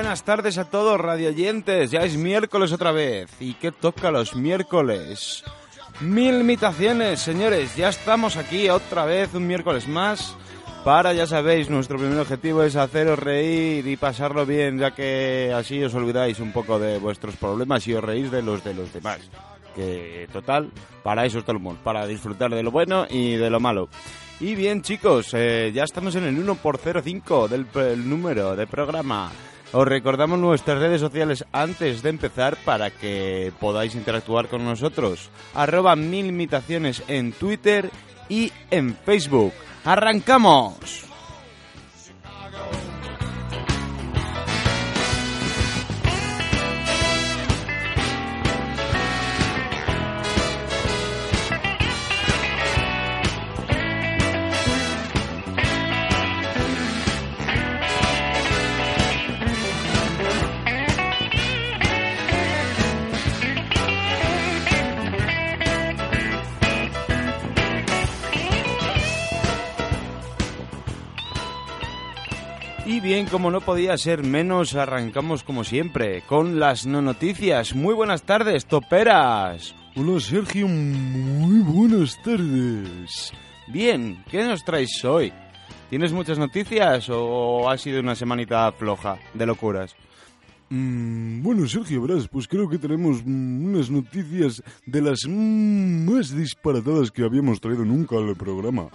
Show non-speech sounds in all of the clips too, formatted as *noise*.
buenas tardes a todos, radioyentes. Ya es miércoles otra vez. ¿Y qué toca los miércoles? Mil imitaciones, señores. Ya estamos aquí otra vez, un miércoles más. Para, ya sabéis, nuestro primer objetivo es haceros reír y pasarlo bien, ya que así os olvidáis un poco de vuestros problemas y os reís de los de los demás. Que, total, para eso está el humor, para disfrutar de lo bueno y de lo malo. Y bien, chicos, eh, ya estamos en el 1x05 del número de programa. Os recordamos nuestras redes sociales antes de empezar para que podáis interactuar con nosotros. Arroba mil imitaciones en Twitter y en Facebook. ¡Arrancamos! Y bien, como no podía ser menos, arrancamos como siempre con las no noticias. Muy buenas tardes, toperas. Hola Sergio, muy buenas tardes. Bien, ¿qué nos traes hoy? ¿Tienes muchas noticias o ha sido una semanita floja de locuras? Mm, bueno, Sergio, verás, pues creo que tenemos mm, unas noticias de las mm, más disparatadas que habíamos traído nunca al programa.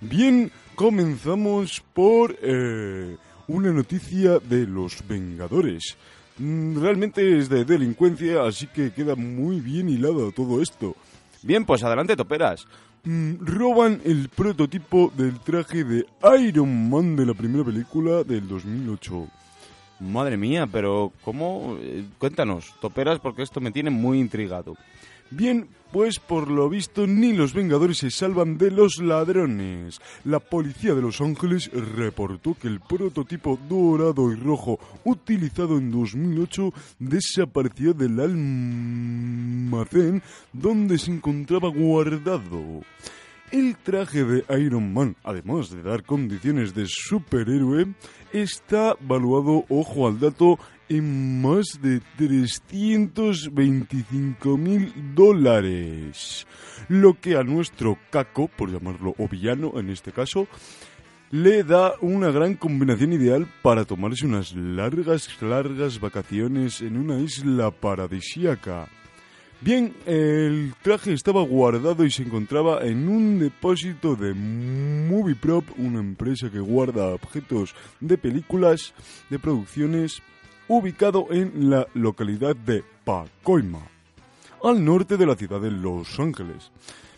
Bien, comenzamos por eh, una noticia de los Vengadores. Mm, realmente es de delincuencia, así que queda muy bien hilado todo esto. Bien, pues adelante, toperas. Mm, roban el prototipo del traje de Iron Man de la primera película del 2008. Madre mía, pero ¿cómo? Eh, Cuéntanos, toperas, porque esto me tiene muy intrigado. Bien, pues por lo visto ni los Vengadores se salvan de los ladrones. La policía de Los Ángeles reportó que el prototipo dorado y rojo utilizado en 2008 desapareció del almacén donde se encontraba guardado. El traje de Iron Man, además de dar condiciones de superhéroe, está valuado, ojo al dato, en más de 325 mil dólares. Lo que a nuestro caco, por llamarlo o villano en este caso, le da una gran combinación ideal para tomarse unas largas, largas vacaciones en una isla paradisíaca. Bien, el traje estaba guardado y se encontraba en un depósito de Movieprop, una empresa que guarda objetos de películas, de producciones, ubicado en la localidad de Pacoima, al norte de la ciudad de Los Ángeles.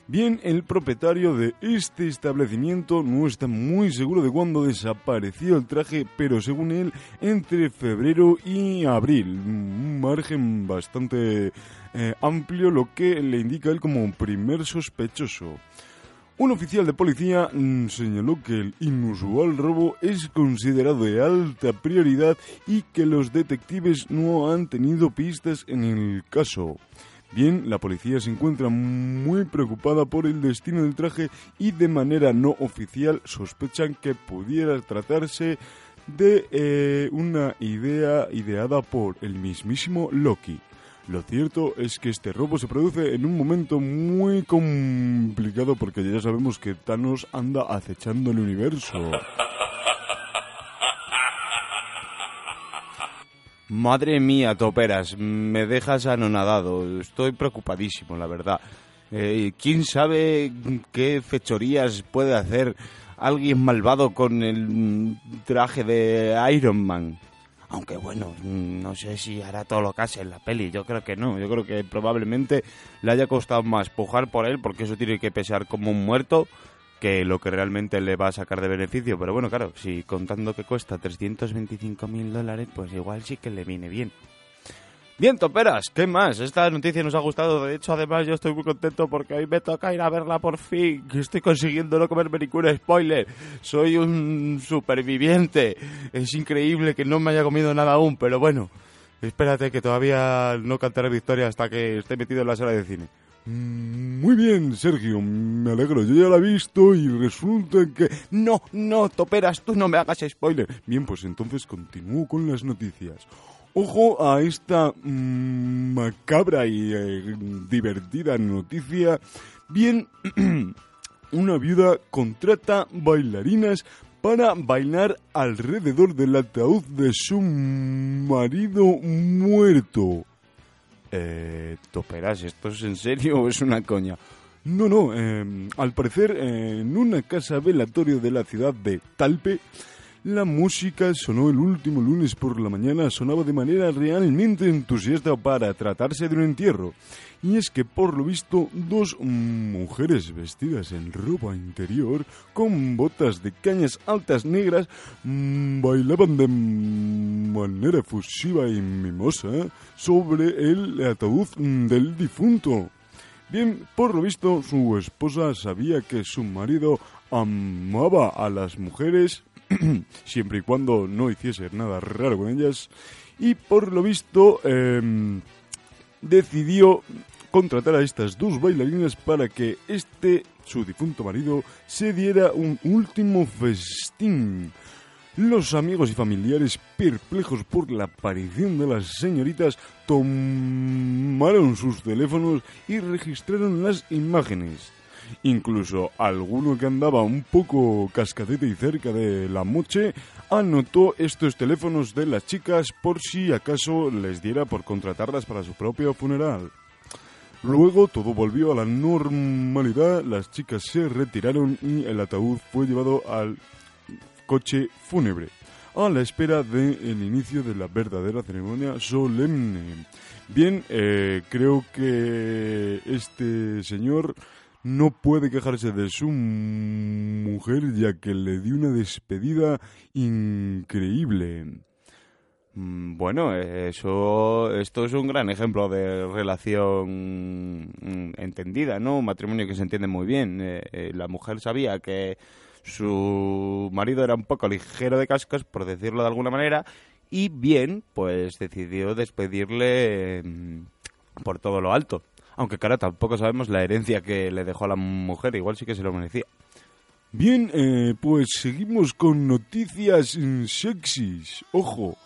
Bien, el propietario de este establecimiento no está muy seguro de cuándo desapareció el traje, pero según él, entre febrero y abril. Un margen bastante eh, amplio, lo que le indica él como primer sospechoso. Un oficial de policía mm, señaló que el inusual robo es considerado de alta prioridad y que los detectives no han tenido pistas en el caso. Bien, la policía se encuentra muy preocupada por el destino del traje y de manera no oficial sospechan que pudiera tratarse de eh, una idea ideada por el mismísimo Loki. Lo cierto es que este robo se produce en un momento muy complicado porque ya sabemos que Thanos anda acechando el universo. *laughs* Madre mía, toperas, me dejas anonadado. Estoy preocupadísimo, la verdad. Eh, ¿Quién sabe qué fechorías puede hacer alguien malvado con el mm, traje de Iron Man? Aunque bueno, no sé si hará todo lo que hace en la peli. Yo creo que no. Yo creo que probablemente le haya costado más pujar por él, porque eso tiene que pesar como un muerto, que lo que realmente le va a sacar de beneficio. Pero bueno, claro, si contando que cuesta 325 mil dólares, pues igual sí que le viene bien. Bien, toperas, ¿qué más? Esta noticia nos ha gustado. De hecho, además, yo estoy muy contento porque hoy me toca ir a verla por fin. Estoy consiguiendo no comerme ningún spoiler. Soy un superviviente. Es increíble que no me haya comido nada aún, pero bueno. Espérate que todavía no cantaré victoria hasta que esté metido en la sala de cine. Mm, Muy bien, Sergio, me alegro. Yo ya la he visto y resulta que... No, no, toperas, tú no me hagas spoiler. Bien, pues entonces continúo con las noticias. Ojo a esta mm, macabra y eh, divertida noticia. Bien, *clears throat* una viuda contrata bailarinas para bailar alrededor del ataúd de su marido muerto. Eh, toperas, ¿esto es en serio o es una coña? No, no, eh, al parecer eh, en una casa velatorio de la ciudad de Talpe, la música sonó el último lunes por la mañana, sonaba de manera realmente entusiasta para tratarse de un entierro. Y es que por lo visto dos mujeres vestidas en ropa interior, con botas de cañas altas negras, mm, bailaban de manera fusiva y mimosa sobre el ataúd del difunto. Bien, por lo visto, su esposa sabía que su marido amaba a las mujeres, *clears throat* siempre y cuando no hiciese nada raro con ellas, y por lo visto em, decidió contratar a estas dos bailarinas para que este, su difunto marido, se diera un último festín. Los amigos y familiares, perplejos por la aparición de las señoritas, tomaron sus teléfonos y registraron las imágenes. Incluso alguno que andaba un poco cascadete y cerca de la moche anotó estos teléfonos de las chicas por si acaso les diera por contratarlas para su propio funeral. Luego todo volvió a la normalidad, las chicas se retiraron y el ataúd fue llevado al coche fúnebre, a la espera del inicio de la verdadera ceremonia solemne. Bien, eh, creo que este señor no puede quejarse de su mujer ya que le dio una despedida increíble. Mm, Bueno, eso, esto es un gran ejemplo de relación mm, entendida, ¿no? Un matrimonio que se entiende muy bien. Eh, eh, la mujer sabía que su marido era un poco ligero de cascos, por decirlo de alguna manera, y bien, pues decidió despedirle mm, por todo lo alto. Aunque, cara, tampoco sabemos la herencia que le dejó a la mujer, igual sí que se lo merecía. Bien, eh, pues seguimos con noticias sexys. Ojo,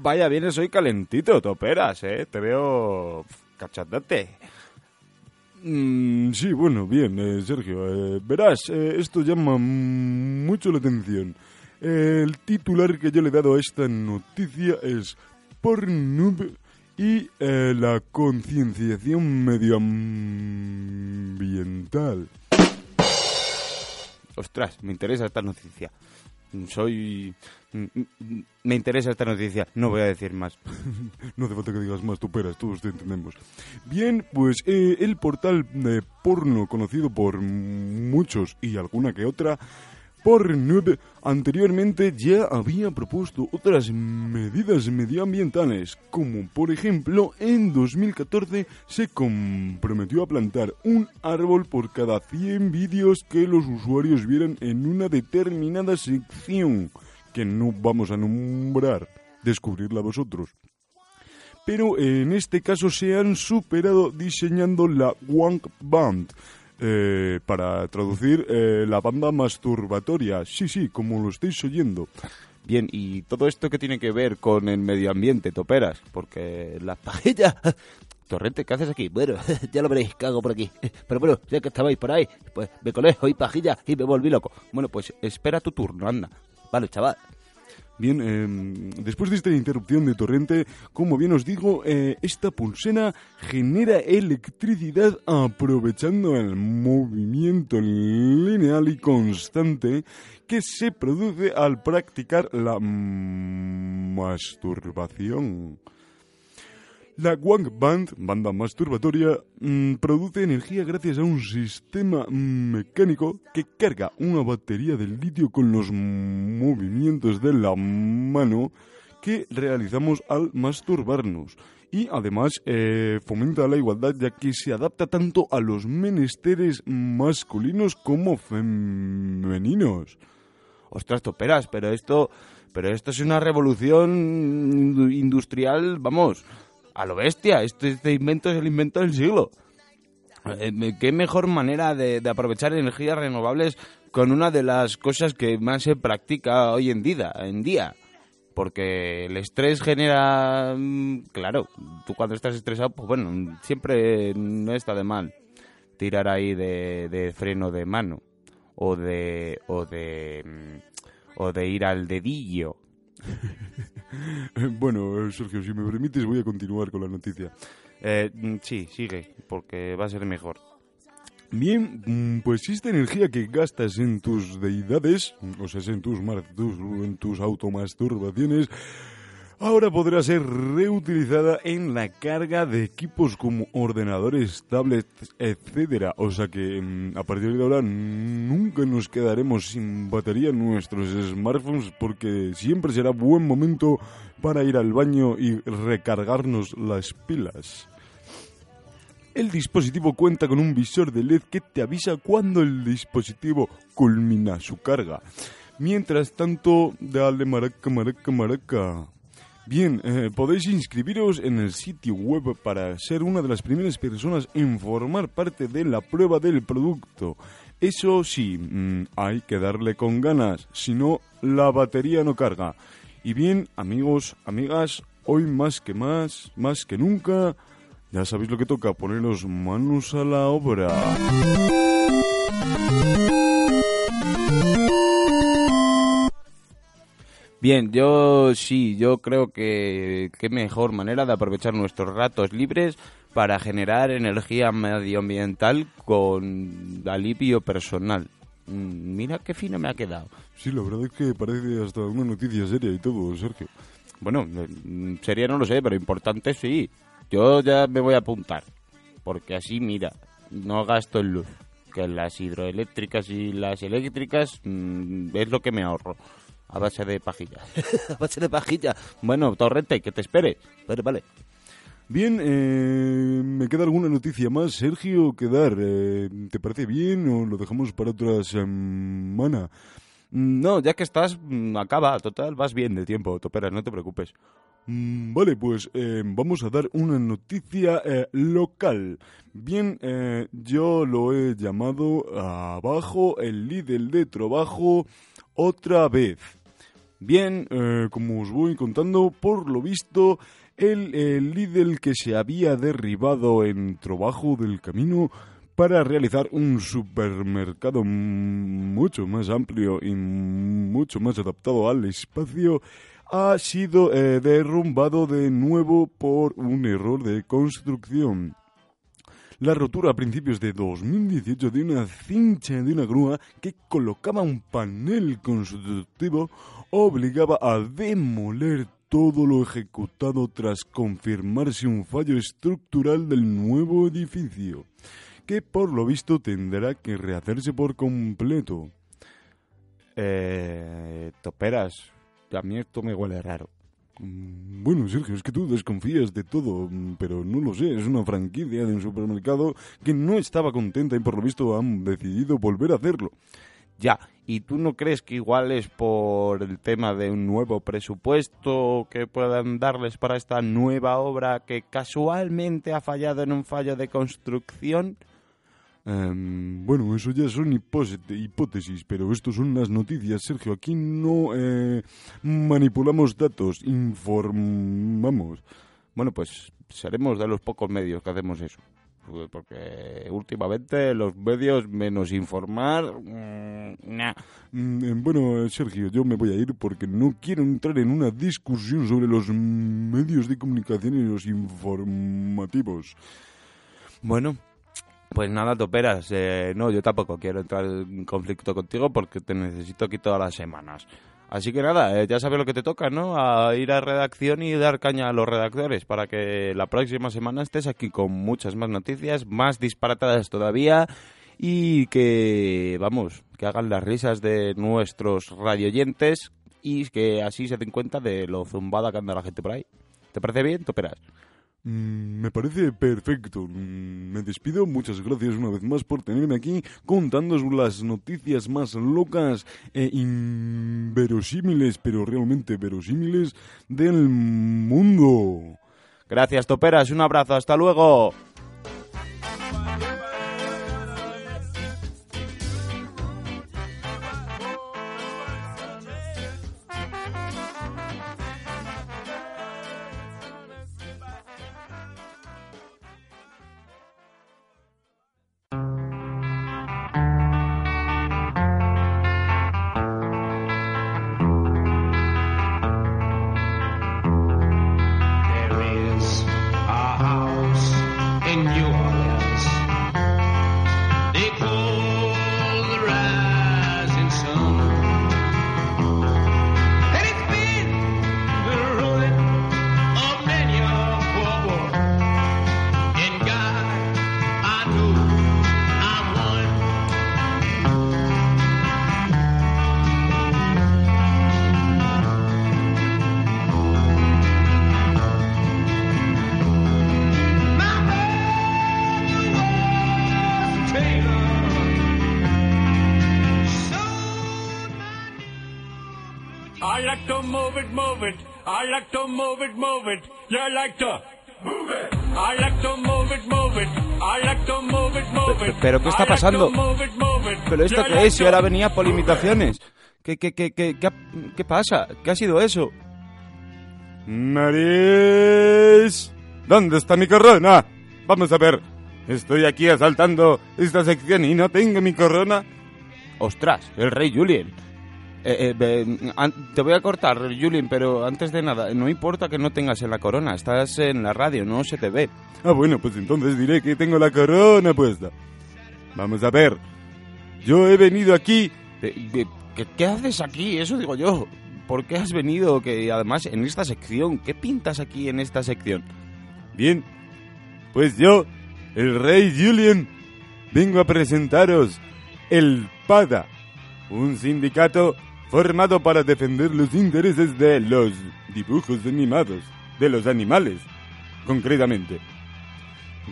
Vaya, vienes hoy calentito, toperas, ¿eh? Te veo cachándote. Mm, sí, bueno, bien, eh, Sergio. eh, verás, eh, esto llama mucho la atención. Eh, el titular que yo le he dado a esta noticia es Pornhub y eh, la concienciación medioambiental. Ostras, me interesa esta noticia. Soy... Me interesa esta noticia, no voy a decir más. *laughs* No hace falta que digas más, tú peras, todos te entendemos. Bien, pues eh, el portal de porno conocido por muchos y alguna que otra, Pornhub, anteriormente ya había propuesto otras medidas medioambientales, como por ejemplo en 2014 se comprometió a plantar un árbol por cada 100 vídeos que los usuarios vieran en una determinada sección, que no vamos a nombrar, descubrirla vosotros pero en este caso se han superado diseñando la Wank Band. Eh, para traducir eh, la banda masturbatoria. Sí, sí, como lo estáis oyendo. Bien, ¿y todo esto qué tiene que ver con el medio ambiente, toperas? Porque las pajillas... *laughs* Torrente, ¿qué haces aquí? Bueno, *laughs* ya lo veréis, cago por aquí. Pero bueno, ya que estabais por ahí, pues me colé, oí pajilla y me volví loco. Bueno, pues espera tu turno, anda. Vale, chaval. Bien, eh, después de esta interrupción de torrente, como bien os digo, eh, esta pulsera genera electricidad aprovechando el movimiento lineal y constante que se produce al practicar la masturbación. La Wank Band, banda masturbatoria, mm, produce energía gracias a un sistema mecánico que carga una batería de litio con los movimientos de la mano que realizamos al masturbarnos. y además eh, fomenta la igualdad ya que se adapta tanto a los menesteres masculinos como femeninos. Ostras, toperas, pero esto, pero esto es una revolución industrial, vamos, a lo bestia. Este, invento es el invento del siglo. Eh, ¿Qué mejor manera de, de aprovechar energías renovables con una de las cosas que más se practica hoy en día? En día? Porque el estrés genera... mm, Claro, tú cuando estás estresado, pues bueno, siempre no está de mal tirar ahí de, de freno de mano o de o de mm, o de ir al dedillo. *laughs* Bueno, eh, Sergio, si me permites voy a continuar con la noticia. Eh, mm, sí, sigue, porque va a ser mejor. Bien, mm, pues esta energía que gastas en tus deidades, o sea, en tus, mar- tus- en tus automasturbaciones, ahora podrá ser reutilizada en la carga de equipos como ordenadores, tablets, etcétera. O sea que mm, a partir de ahora nunca nos quedaremos sin batería en nuestros smartphones porque siempre será buen momento para ir al baño y recargarnos las pilas. El dispositivo cuenta con un visor de LED que te avisa cuando el dispositivo culmina su carga. Mientras tanto, dale maraca, maraca, maraca. Bien, eh, podéis inscribiros en el sitio web para ser una de las primeras personas en formar parte de la prueba del producto. Eso sí, mm, hay que darle con ganas, si no, la batería no carga. Y bien, amigos, amigas, hoy más que más, más que nunca, ya sabéis lo que toca, poneros manos a la obra. Bien, yo sí, yo creo que qué mejor manera de aprovechar nuestros ratos libres para generar energía medioambiental con alivio personal. Mm, Mira qué fino me ha quedado. Sí, la verdad es que parece hasta una noticia seria y todo, Sergio. Bueno, eh, sería no lo sé, pero importante sí. Yo ya me voy a apuntar, porque así, mira, no gasto en luz. Que las hidroeléctricas y las eléctricas mm, es lo que me ahorro, a base de pajilla. *laughs* A base de pajilla. bueno, Torrente, que te espere. Vale, vale. Bien, eh, ¿me queda alguna noticia más, Sergio, que dar? Eh, ¿Te parece bien o lo dejamos para otra semana? Mm, No, ya que estás, mm, acaba, total, vas bien de tiempo, Toperas, no te preocupes. Mm, Vale, pues eh, vamos a dar una noticia eh, local. Bien, eh, yo lo he llamado abajo el líder de trabajo otra vez. Bien, eh, como os voy contando, por lo visto, el, el líder que se había derribado en trabajo del camino para realizar un supermercado mucho más amplio y mucho más adaptado al espacio, ha sido eh, derrumbado de nuevo por un error de construcción. La rotura a principios de 2018 de una cincha de una grúa que colocaba un panel constructivo obligaba a demoler todo lo ejecutado tras confirmarse un fallo estructural del nuevo edificio, que por lo visto tendrá que rehacerse por completo. Eh, Toperas, a mí esto me huele raro. Mm, Bueno, Sergio, es que tú desconfías de todo, mm, pero no lo sé, es una franquicia de un supermercado que no estaba contenta y por lo visto han decidido volver a hacerlo. Ya, ¿y tú no crees que igual es por el tema de un nuevo presupuesto que puedan darles para esta nueva obra que casualmente ha fallado en un fallo de construcción? Em, bueno, eso ya son hipótesis, pero estos son las noticias, Sergio. Aquí no eh, manipulamos datos, informamos. Bueno, pues seremos de los pocos medios que hacemos eso. Porque últimamente los medios, menos informar, mm, nah. Mm, eh, Bueno, Sergio, yo me voy a ir porque no quiero entrar en una discusión sobre los medios de comunicación y los informativos. Bueno, pues nada, toperas. Eh, no, yo tampoco quiero entrar en conflicto contigo porque te necesito aquí todas las semanas. Así que nada, eh, ya sabes lo que te toca, ¿no? A ir a redacción y dar caña a los redactores para que la próxima semana estés aquí con muchas más noticias, más disparatadas todavía y que, vamos, que hagan las risas de nuestros radioyentes y que así se den cuenta de lo zumbada que anda la gente por ahí. ¿Te parece bien, toperas? Mm, me parece perfecto. Mm, me despido. Muchas gracias una vez más por tenerme aquí contándoos las noticias más locas e inverosímiles, pero realmente verosímiles del mundo. Gracias, Toperas. Un abrazo. Hasta luego. Pasando? ¿Pero esto qué es? Si to- ahora venía por limitaciones. ¿Qué, qué, qué, qué, qué, pasa? ¿Qué ha sido eso? Nariz. ¿Dónde está mi corona? Vamos a ver. Estoy aquí asaltando esta sección y no tengo mi corona. Ostras, el rey Julien. Eh, eh, an- te voy a cortar, Julien, pero antes de nada, no importa que no tengas en la corona, estás en la radio, no se te ve. Ah, bueno, pues entonces diré que tengo la corona puesta. Vamos a ver. Yo he venido aquí. ¿Qué, qué haces aquí? Eso digo yo. ¿Por qué has venido? Que además en esta sección, ¿qué pintas aquí en esta sección? Bien. Pues yo, el rey Julien, vengo a presentaros el PADA, un sindicato formado para defender los intereses de los dibujos animados, de los animales, concretamente.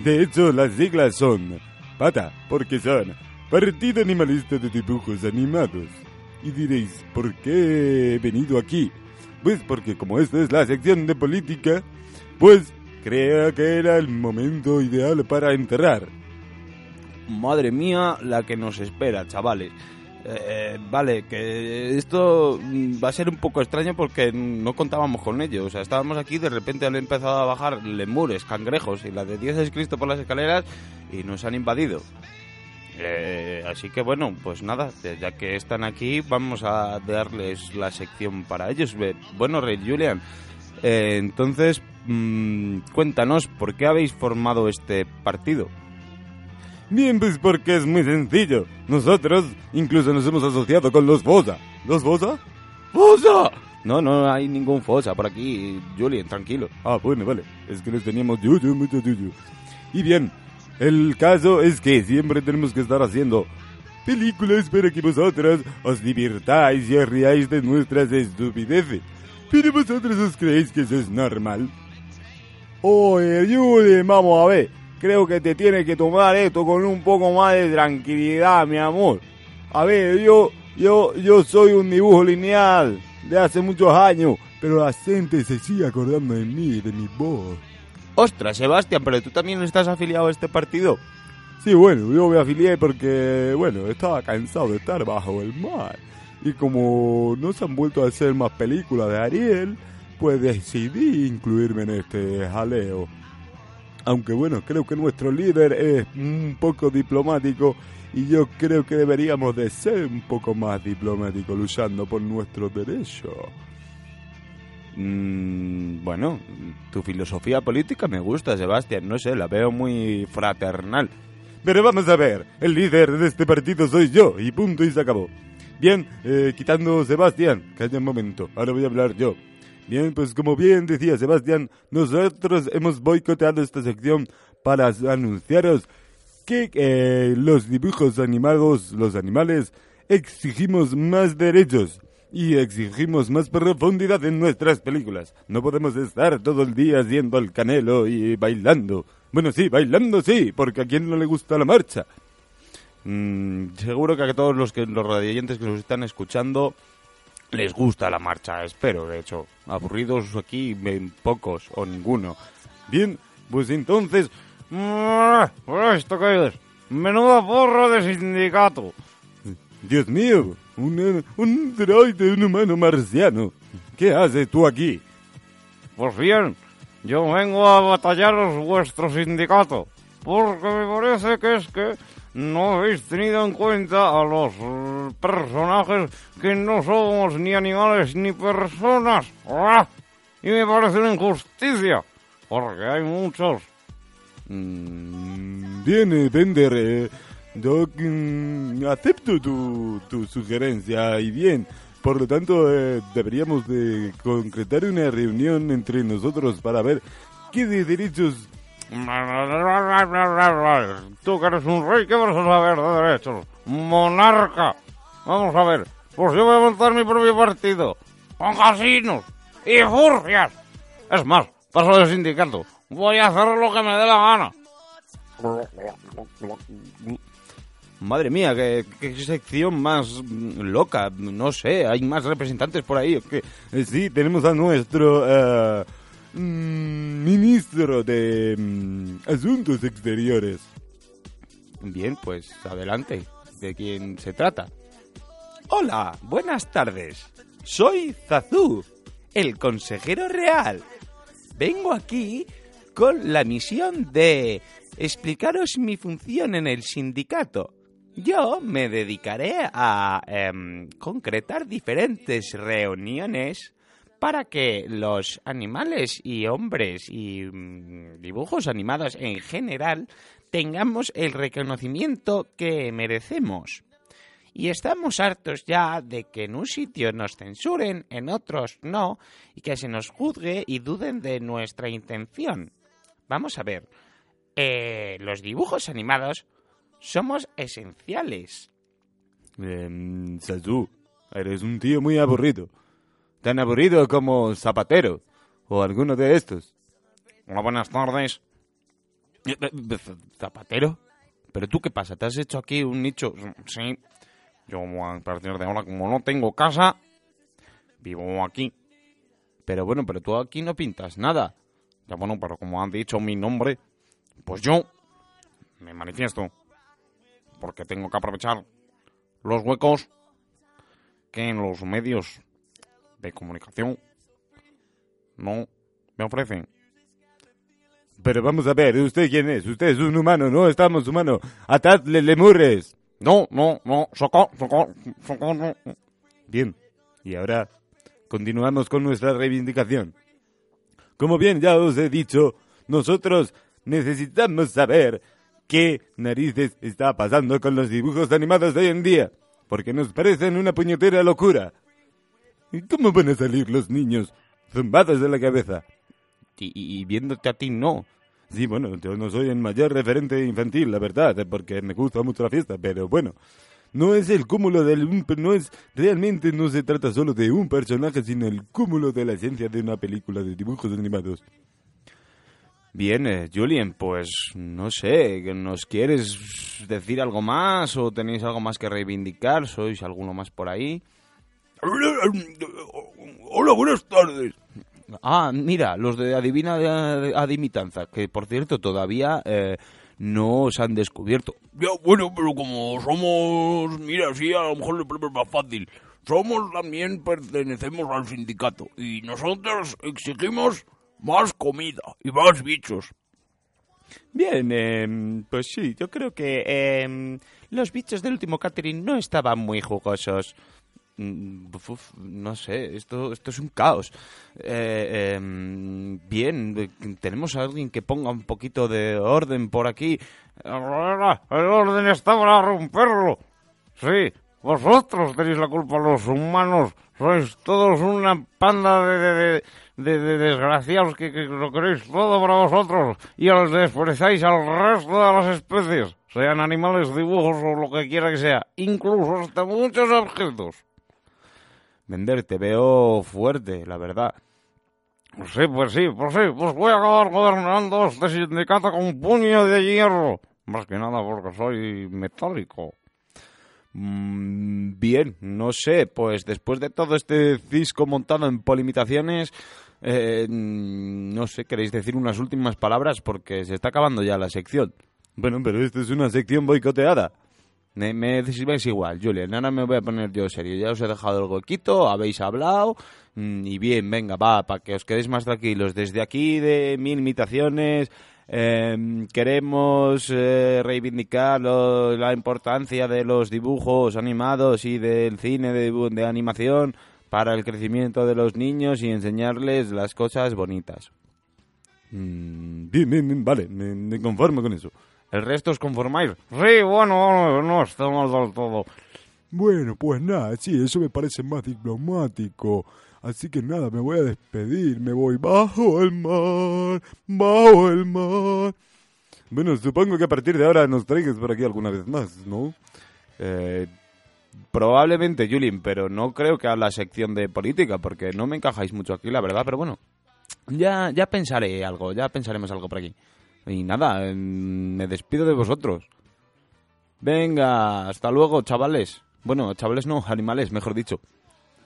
De hecho, las siglas son PATA, porque son Partido Animalista de Dibujos Animados. Y diréis, ¿por qué he venido aquí? Pues porque como esta es la sección de política, pues creo que era el momento ideal para entrar. Madre mía, la que nos espera, chavales. Eh, vale, que esto mm, va a ser un poco extraño porque no contábamos con ello. O sea, estábamos aquí, de repente han empezado a bajar lemures, cangrejos y la de Dios es Cristo por las escaleras y nos han invadido. Eh, así que bueno, pues nada, ya que están aquí, vamos a darles la sección para ellos. Bueno, Rey Julian, eh, entonces mm, cuéntanos, ¿por qué habéis formado este partido? Bien, pues porque es muy sencillo. Nosotros incluso nos hemos asociado con los Fosa. ¿Los Fosa? ¡Fosa! No, no hay ningún fosa por aquí, Julian, tranquilo. Ah, bueno, vale. Es que les teníamos yuyu, mucho yuyu. Y bien, el caso es que siempre tenemos que estar haciendo películas para que vosotros os divirtáis y os riáis de nuestras estupideces. Pero vosotros os creéis que eso es normal. Oye, Julie, vamos a ver. Creo que te tienes que tomar esto con un poco más de tranquilidad, mi amor. A ver, yo, yo, yo soy un dibujo lineal de hace muchos años, pero la gente se sigue acordando de mí, de mi voz. Ostras, Sebastián, pero tú también estás afiliado a este partido. Sí, bueno, yo me afilié porque, bueno, estaba cansado de estar bajo el mar. Y como no se han vuelto a hacer más películas de Ariel, pues decidí incluirme en este jaleo. Aunque bueno, creo que nuestro líder es un poco diplomático y yo creo que deberíamos de ser un poco más diplomáticos luchando por nuestros derechos. Mm, bueno, tu filosofía política me gusta, Sebastián. No sé, la veo muy fraternal. Pero vamos a ver, el líder de este partido soy yo, y punto y se acabó. Bien, eh, quitando Sebastián, calla un momento, ahora voy a hablar yo. Bien, pues como bien decía Sebastián, nosotros hemos boicoteado esta sección para anunciaros que eh, los dibujos animados, los animales, exigimos más derechos. y exigimos más profundidad en nuestras películas. No podemos estar todo el día haciendo el canelo y bailando. Bueno, sí, bailando sí, porque a quién no le gusta la marcha. Mm, seguro que a todos los que los radioyentes que nos están escuchando les gusta la marcha, espero, de hecho. Aburridos aquí, pocos o ninguno. Bien, pues entonces... ¿Esto qué es? Menuda porra de sindicato. Dios mío, un, un droide, un humano marciano. ¿Qué haces tú aquí? Pues bien, yo vengo a batallaros vuestro sindicato, porque me parece que es que no habéis tenido en cuenta a los personajes que no somos ni animales ni personas. ¡Ah! Y me parece una injusticia, porque hay muchos. Mm, bien, eh, Bender, eh, Doc, mm, acepto tu, tu sugerencia y bien. Por lo tanto, eh, deberíamos de concretar una reunión entre nosotros para ver qué de derechos... Tú que eres un rey, ¿qué vas a saber de derechos? Monarca. Vamos a ver, pues yo voy a montar mi propio partido. Con casinos y furcias. Es más, paso del sindicato. Voy a hacer lo que me dé la gana. Madre mía, qué, qué sección más mm, loca. No sé, hay más representantes por ahí. sí, tenemos a nuestro eh, mm, ministro de mm, Asuntos Exteriores. Bien, pues adelante. ¿De quién se trata? Hola, buenas tardes. Soy Zazú, el consejero real. Vengo aquí con la misión de explicaros mi función en el sindicato. Yo me dedicaré a em, concretar diferentes reuniones para que los animales y hombres y mm, dibujos animados en general tengamos el reconocimiento que merecemos. Y estamos hartos ya de que en un sitio nos censuren, en otros no, y que se nos juzgue y duden de nuestra intención. Vamos a ver, eh, los dibujos animados somos esenciales. Eh, eres un tío muy aburrido. Tan aburrido como Zapatero o alguno de estos. Hola, buenas tardes. Eh, eh, ¿Zapatero? ¿Pero tú qué pasa? ¿Te has hecho aquí un nicho? Sí. Yo a partir de ahora, como no tengo casa, vivo aquí. Pero bueno, pero tú aquí no pintas nada. Ya bueno, pero como han dicho mi nombre, pues yo me manifiesto. Porque tengo que aprovechar los huecos que en los medios de comunicación no me ofrecen. Pero vamos a ver, ¿usted quién es? Usted es un humano, no estamos humanos. Atadle lemures. No, no, no, socorro, socorro, socorro. Bien, y ahora continuamos con nuestra reivindicación. Como bien ya os he dicho, nosotros necesitamos saber qué narices está pasando con los dibujos animados de hoy en día, porque nos parecen una puñetera locura. ¿Y cómo van a salir los niños zumbados de la cabeza? Y, y- y viéndote a ti, no. Sí, bueno, yo no soy el mayor referente infantil, la verdad, porque me gusta mucho la fiesta, pero bueno, no es el cúmulo del un, no es realmente no se trata solo de un personaje, sino el cúmulo de la esencia de una película de dibujos animados. Bien, eh, Julien, pues no sé, ¿que ¿nos quieres decir algo más o tenéis algo más que reivindicar? ¿Sois alguno más por ahí? Hola, buenas tardes. Ah, mira, los de Adivina Adimitanza, que por cierto todavía eh, no se han descubierto. Ya, bueno, pero como somos, mira, sí, a lo mejor le ponemos más fácil. Somos también, pertenecemos al sindicato y nosotros exigimos más comida y más bichos. Bien, em, pues sí, yo creo que em, los bichos del último catering no estaban muy jugosos. Mm, uf, no sé, esto, esto es un caos. Eh, em, bien, eh, tenemos a alguien que ponga un poquito de orden por aquí. El orden está para romperlo. Sí, vosotros tenéis la culpa, los humanos. Sois todos una panda de, de, de, de- de desgraciados que, que lo queréis todo para vosotros y os despreciáis al resto de las especies, sean animales, dibujos o lo que quiera que sea, incluso hasta muchos objetos. Vender. Te veo fuerte, la verdad. Pues sí, pues sí, pues sí, pues voy a acabar gobernando este sindicato con puño de hierro. Más que nada porque soy metálico. Mm, bien, no sé, pues después de todo este cisco montado en polimitaciones, eh, no sé, ¿queréis decir unas últimas palabras? Porque se está acabando ya la sección. Bueno, pero esto es una sección boicoteada. Me, me decís igual, Julian, ahora me voy a poner yo serio. Ya os he dejado el huequito, habéis hablado, mm, y bien, venga, va, para que os quedéis más tranquilos. Desde aquí de Mil Imitaciones eh, queremos eh, reivindicar lo- la importancia de los dibujos animados y del cine de, de animación para el crecimiento de los niños y enseñarles las cosas bonitas. Mm, bien, bien, bien, vale, me, me conformo con eso. ¿El resto os conformáis? Sí, bueno, no está mal del todo. Bueno, pues nada, sí, eso me parece más diplomático. Así que nada, me voy a despedir, me voy bajo el mar, bajo el mar. Bueno, supongo que a partir de ahora nos traigas por aquí alguna vez más, ¿no? Eh, probablemente, Julien, pero no creo que a la sección de política, porque no me encajáis mucho aquí, la verdad, pero bueno. Ya, ya pensaré algo, ya pensaremos algo por aquí. Y nada, eh, me despido de vosotros. Venga, hasta luego, chavales. Bueno, chavales no, *laughs* animales, mejor dicho.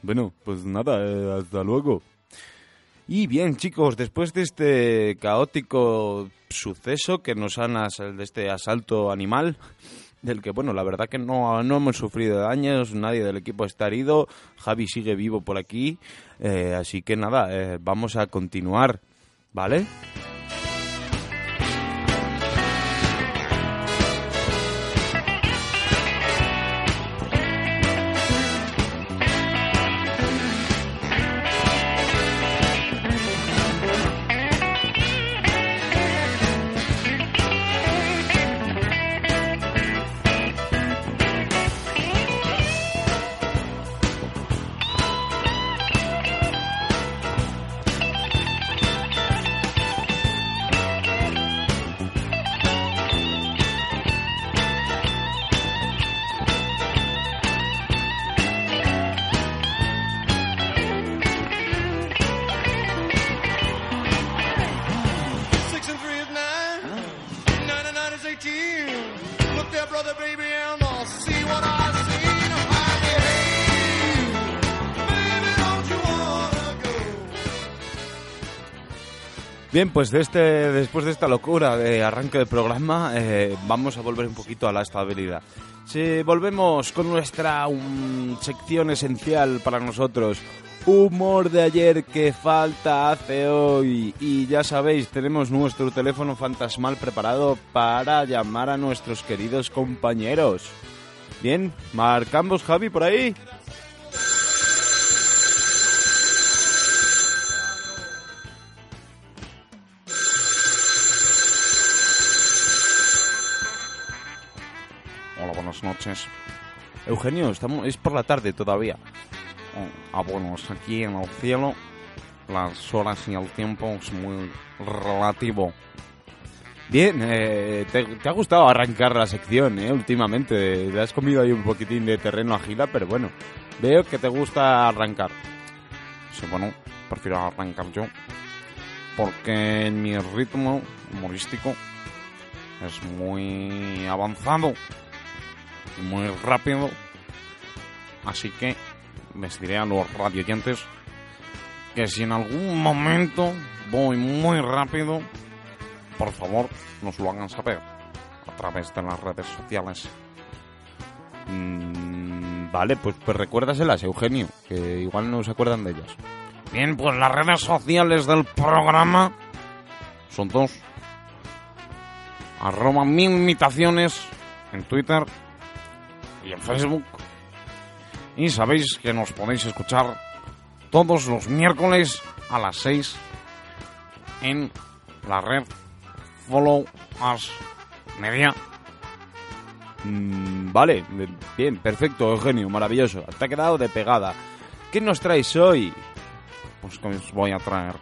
Bueno, pues nada, eh, hasta luego. Y bien, chicos, después de este caótico suceso que nos han de este asalto animal, *laughs* del que, bueno, la verdad que no, no hemos sufrido daños, nadie del equipo está herido, Javi sigue vivo por aquí, eh, así que nada, eh, vamos a continuar, ¿vale? Bien, pues de este, después de esta locura de arranque del programa, eh, vamos a volver un poquito a la estabilidad. Si volvemos con nuestra um, sección esencial para nosotros, humor de ayer que falta hace hoy. Y ya sabéis, tenemos nuestro teléfono fantasmal preparado para llamar a nuestros queridos compañeros. Bien, marcamos Javi por ahí. Buenas noches. Eugenio, estamos, es por la tarde todavía. Oh, ah, bueno, es aquí en el cielo las horas y el tiempo es muy relativo. Bien, eh, te, te ha gustado arrancar la sección, ¿eh? Últimamente. Te has comido ahí un poquitín de terreno agila, pero bueno. Veo que te gusta arrancar. Sí, bueno, prefiero arrancar yo. Porque mi ritmo humorístico es muy avanzado muy rápido. Así que les diré a los radioyentes que si en algún momento voy muy rápido, por favor nos lo hagan saber a través de las redes sociales. Mm, vale, pues, pues recuérdaselas, Eugenio, que igual no se acuerdan de ellas. Bien, pues las redes sociales del programa son dos. Arroba mil imitaciones en Twitter y en Facebook. Y sabéis que nos podéis escuchar todos los miércoles a las 6 en la red Follow Us Media. Mm, vale, bien, perfecto, Eugenio, maravilloso. Te ha quedado de pegada. ¿Qué nos traes hoy? Pues que os voy a traer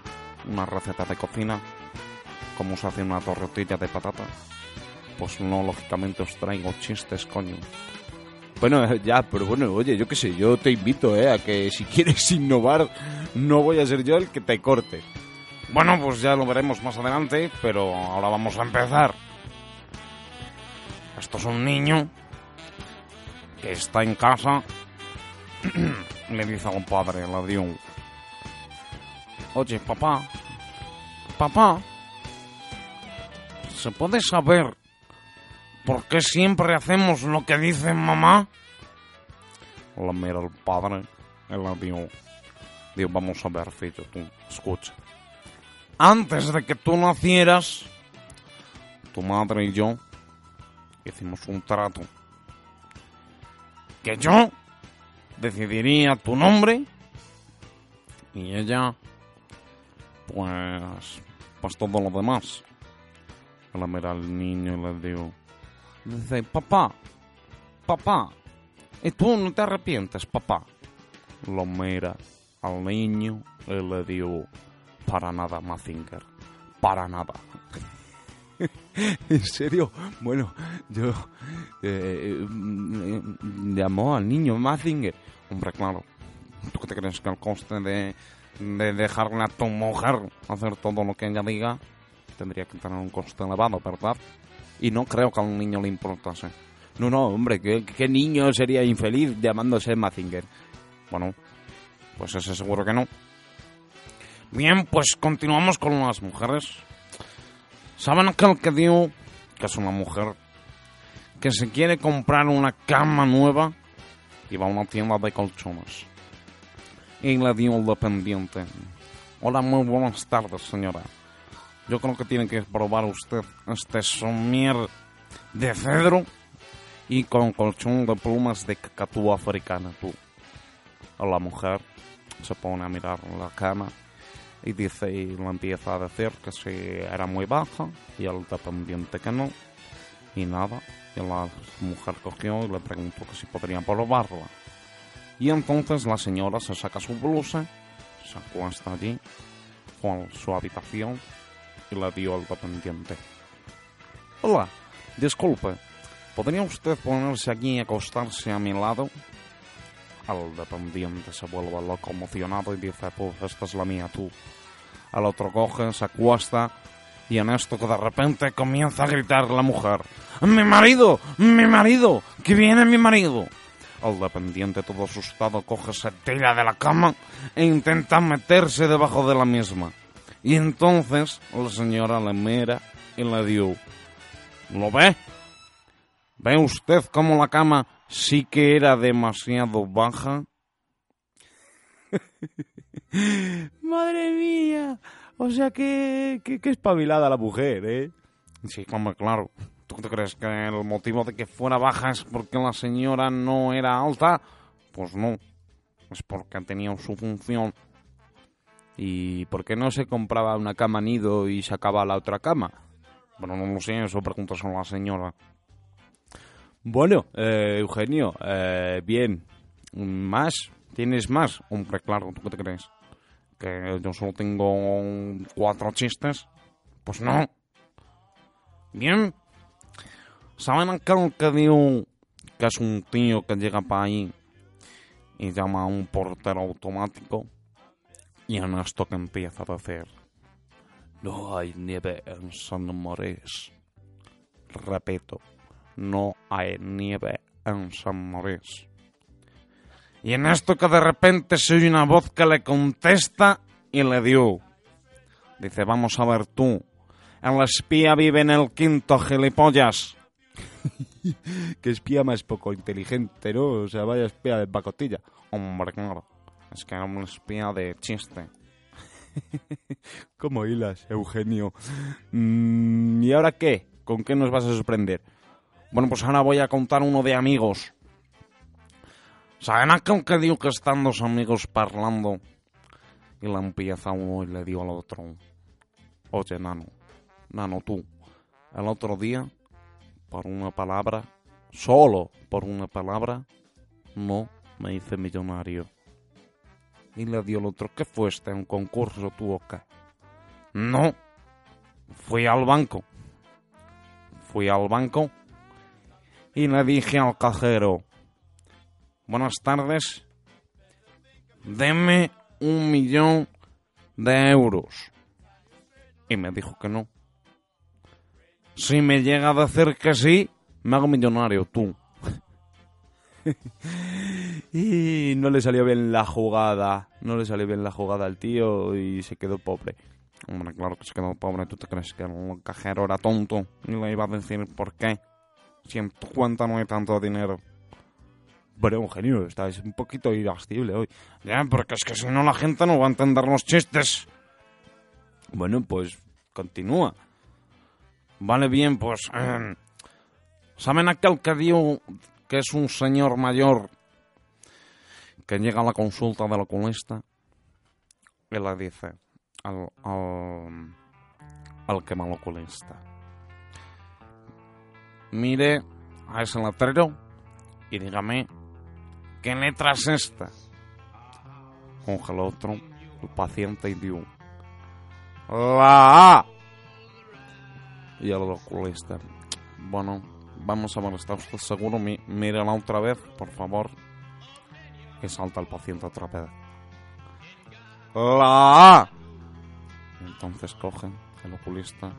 una receta de cocina. Cómo se hace una tortilla de patata. Pues no, lógicamente os traigo chistes, coño. Bueno, ya, pero bueno, oye, yo qué sé, yo te invito, ¿eh? A que si quieres *laughs* innovar, no voy a ser yo el que te corte. Bueno, pues ya lo veremos más adelante, pero ahora vamos a empezar. Esto es un niño que está en casa. *clears throat* Le dice a un padre, le dio. Oye, papá, papá, ¿se puede saber por qué siempre hacemos lo que dice mamá? La mira el padre y le dio... Digo, vamos a ver, fillo, tú, escucha. Antes de que tú nacieras, tu madre y yo hicimos un trato. Que yo decidiría tu nombre y ella, pues, pues todo lo demás. La mira al niño y le digo, dice, papá, papá, ¿y tú no te arrepientes, papá? Lo mira al niño y le digo, para nada, Mazinger, para nada. *laughs* ¿En serio? Bueno, yo... Eh, eh, llamó al niño Mazinger. Hombre, claro. ¿Tú qué te crees que el coste de, de dejarle a tu mujer hacer todo lo que ella diga tendría que tener un coste elevado, verdad? Y no creo que a un niño le importase. No, no, hombre, ¿qué, qué niño sería infeliz llamándose Mazinger? Bueno, pues ese seguro que no. Bien, pues continuamos con las mujeres. ¿Saben aquel que digo que es una mujer que se quiere comprar una cama nueva y va a una tienda de colchones? Y le dio el dependiente. Hola, muy buenas tardes, señora. Yo creo que tiene que probar usted este somier de cedro y con colchón de plumas de cacatúa africana. Tú. La mujer se pone a mirar la cama y dice y le empieza a decir que si era muy baja y el dependiente que no y nada y la mujer cogió y le preguntó que si podría probarla y entonces la señora se saca su blusa se acuesta allí a su habitación y le dio al dependiente hola disculpe ¿podría usted ponerse aquí y acostarse a mi lado? Al dependiente se vuelve loco emocionado y dice, pues esta es la mía, tú. Al otro coge, se acuesta y en esto que de repente comienza a gritar la mujer. ¡Mi marido! ¡Mi marido! ¡Que viene mi marido! El dependiente todo asustado coge, se tira de la cama e intenta meterse debajo de la misma. Y entonces la señora le mira y le dio, ¿lo ve? ¿Ve usted cómo la cama sí que era demasiado baja? *laughs* Madre mía. O sea que, que, que espabilada la mujer, ¿eh? Sí, como claro. ¿Tú te crees que el motivo de que fuera baja es porque la señora no era alta? Pues no. Es porque tenía su función. ¿Y por qué no se compraba una cama nido y sacaba la otra cama? Bueno, no lo sé, eso preguntas a la señora. Bueno, eh, Eugenio, eh, bien. ¿Más? ¿Tienes más? Hombre, claro, ¿tú qué te crees? ¿Que yo solo tengo cuatro chistes? Pues no. Bien. ¿Saben aquel que digo que es un tío que llega para ahí y llama a un portero automático? Y en esto que empieza a decir... No hay nieve en San Morés. Repito, no hay nieve en San Morés. Y en esto que de repente se oye una voz que le contesta y le dio. Dice, vamos a ver tú, el espía vive en el quinto, gilipollas. *laughs* que espía más poco inteligente, ¿no? O sea, vaya espía de pacotilla. Hombre, claro, es que era un espía de chiste. *laughs* ¿Cómo hilas, Eugenio? Mm, ¿Y ahora qué? ¿Con qué nos vas a sorprender? Bueno, pues ahora voy a contar uno de amigos. ¿Saben aquel que digo que están dos amigos parlando? Y le empieza uno y le dio al otro. Oye, nano, nano, tú, el otro día, por una palabra, solo por una palabra, no me hice millonario. Y le dio el otro, ¿qué fuiste? ¿Un concurso tú o qué? No, fui al banco. Fui al banco y le dije al cajero, buenas tardes, deme un millón de euros. Y me dijo que no. Si me llega a decir que sí, me hago millonario, tú. *laughs* y no le salió bien la jugada. No le salió bien la jugada al tío y se quedó pobre. Hombre, claro que se quedó pobre. ¿Tú te crees que el cajero era tonto? Y le iba a decir por qué. Si en tu cuenta no hay tanto dinero. Pero Eugenio, estáis un poquito irascible hoy. Ya, porque es que si no la gente no va a entender los chistes. Bueno, pues continúa. Vale, bien, pues... eh, ¿Saben aquel que dio que es un señor mayor que llega a la consulta del oculista y le dice al, al, que va al oculista, mire a ese letrero y dígame qué letra es esta. Coge el otro, el paciente y dio la A. Y el oculista, bueno, vamos a ver, ¿está usted seguro? Mírala otra vez, por favor. Que salta el paciente otra vez. La A. Entonces coge el oculista,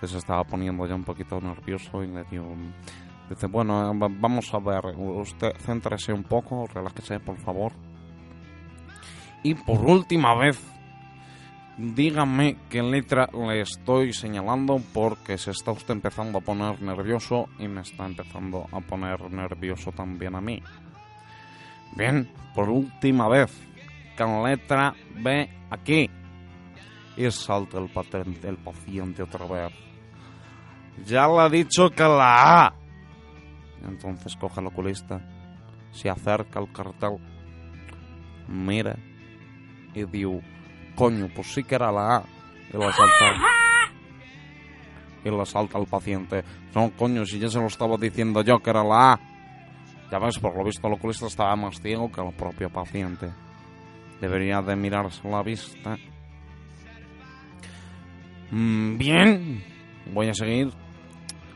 que se estaba poniendo ya un poquito nervioso y le dio... Dice, bueno, eh, va- vamos a ver, usted céntrese un poco, relájese, por favor. Y por última vez, dígame qué letra le estoy señalando porque se está usted empezando a poner nervioso y me está empezando a poner nervioso también a mí. Bien, por última vez, ¿qué letra ve aquí? Y salta el, patente, el paciente otra vez. Ya le ha dicho que la A. Entonces coge el oculista, se acerca al cartel, mira y digo, coño, pues sí que era la A. Y la salta. Y la salta al paciente. No, coño, si ya se lo estaba diciendo yo que era la A. Ya ves, por lo visto el oculista estaba más ciego que el propio paciente. Debería de mirarse la vista. Mm, Bien, voy a seguir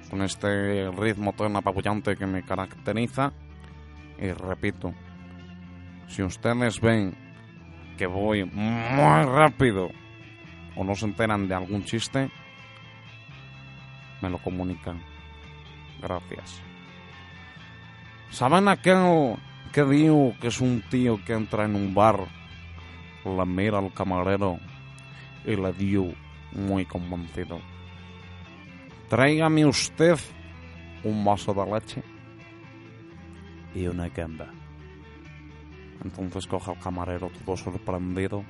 con este ritmo tan apabullante que me caracteriza. Y repito, si ustedes ven que voy muy rápido o no se enteran de algún chiste, me lo comunican. Gracias. ¿Saben aquel que digo que es un tío que entra en un bar, la mira al camarero y le dio muy convencido? Tráigame usted un vaso de leche y una gamba. Entonces coge al camarero todo sorprendido,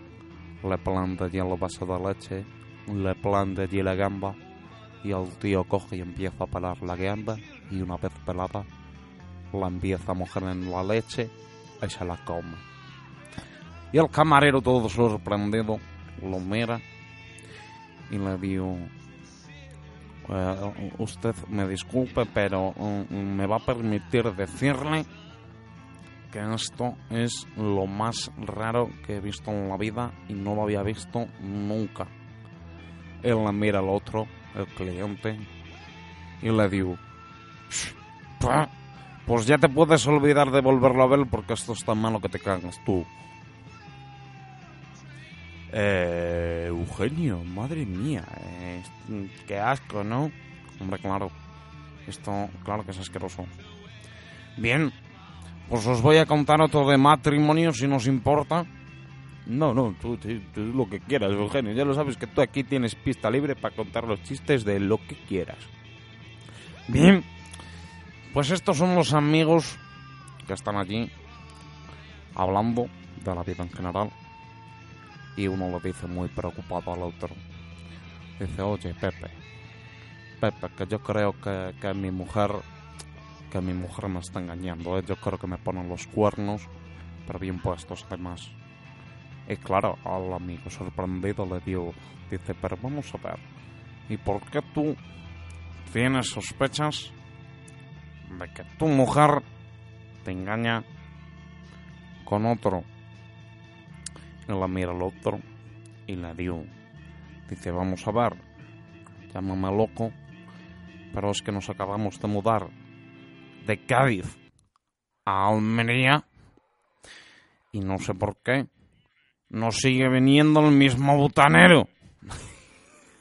le planta allí el vaso de leche, le planta allí la gamba y el tío coge y empieza a pelar la gamba y una vez pelada la empieza a mojar en la leche y se la come. Y el camarero todo sorprendido lo mira y le digo, "Eh, usted me disculpe, pero mm, me va a permitir decirle que esto es lo más raro que he visto en la vida y no lo había visto nunca. Él le mira al otro, el cliente, y le digo, "Shh, pa, pues ya te puedes olvidar de volverlo a ver porque esto es tan malo que te cagas tú. Eh, Eugenio, madre mía, eh, qué asco, ¿no? Hombre, claro, esto, claro que es asqueroso. Bien, pues os voy a contar otro de matrimonio si nos importa. No, no, tú, tú- tú lo que quieras, Eugenio. Ya lo sabes que tú aquí tienes pista libre para contar los chistes de lo que quieras. Bien, pues estos son los amigos que están allí hablando de la vida en general. Y uno lo dice muy preocupado al otro. Dice, oye, Pepe, Pepe, que yo creo que, que mi mujer, que mi mujer me está engañando, ¿eh? yo creo que me ponen los cuernos, pero bien puestos además. Y claro, al amigo sorprendido le dio, dice, pero vamos a ver, ¿y por qué tú tienes sospechas de que tu mujer te engaña con otro? Y la mira al otro y le dio, dice, vamos a ver, llámame loco, pero es que nos acabamos de mudar de Cádiz a Almería y no sé por qué no sigue viniendo el mismo butanero.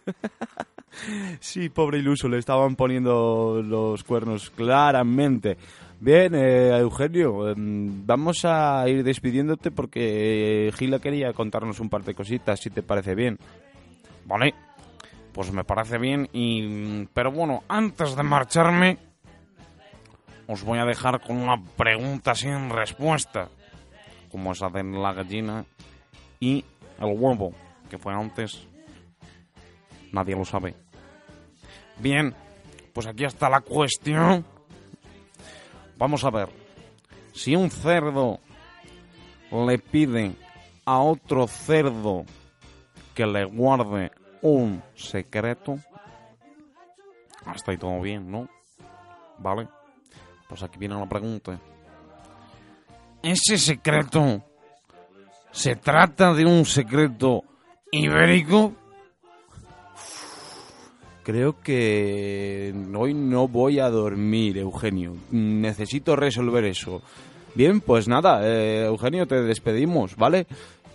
*laughs* Sí, pobre iluso, le estaban poniendo los cuernos claramente. Bien, eh, Eugenio, em, vamos a ir despidiéndote porque Gila quería contarnos un par de cositas, si te parece bien. Vale, pues me parece bien y... Pero bueno, antes de marcharme, os voy a dejar con una pregunta sin respuesta, como esa de la gallina y el huevo, que fue antes. Nadie lo sabe. Bien, pues aquí está la cuestión. Vamos a ver. Si un cerdo le pide a otro cerdo que le guarde un secreto, hasta ahí todo bien, ¿no? Vale. Pues aquí viene la pregunta. ¿Ese secreto se trata de un secreto ibérico? Creo que hoy no voy a dormir, Eugenio. Necesito resolver eso. Bien, pues nada, eh, Eugenio, te despedimos, ¿vale?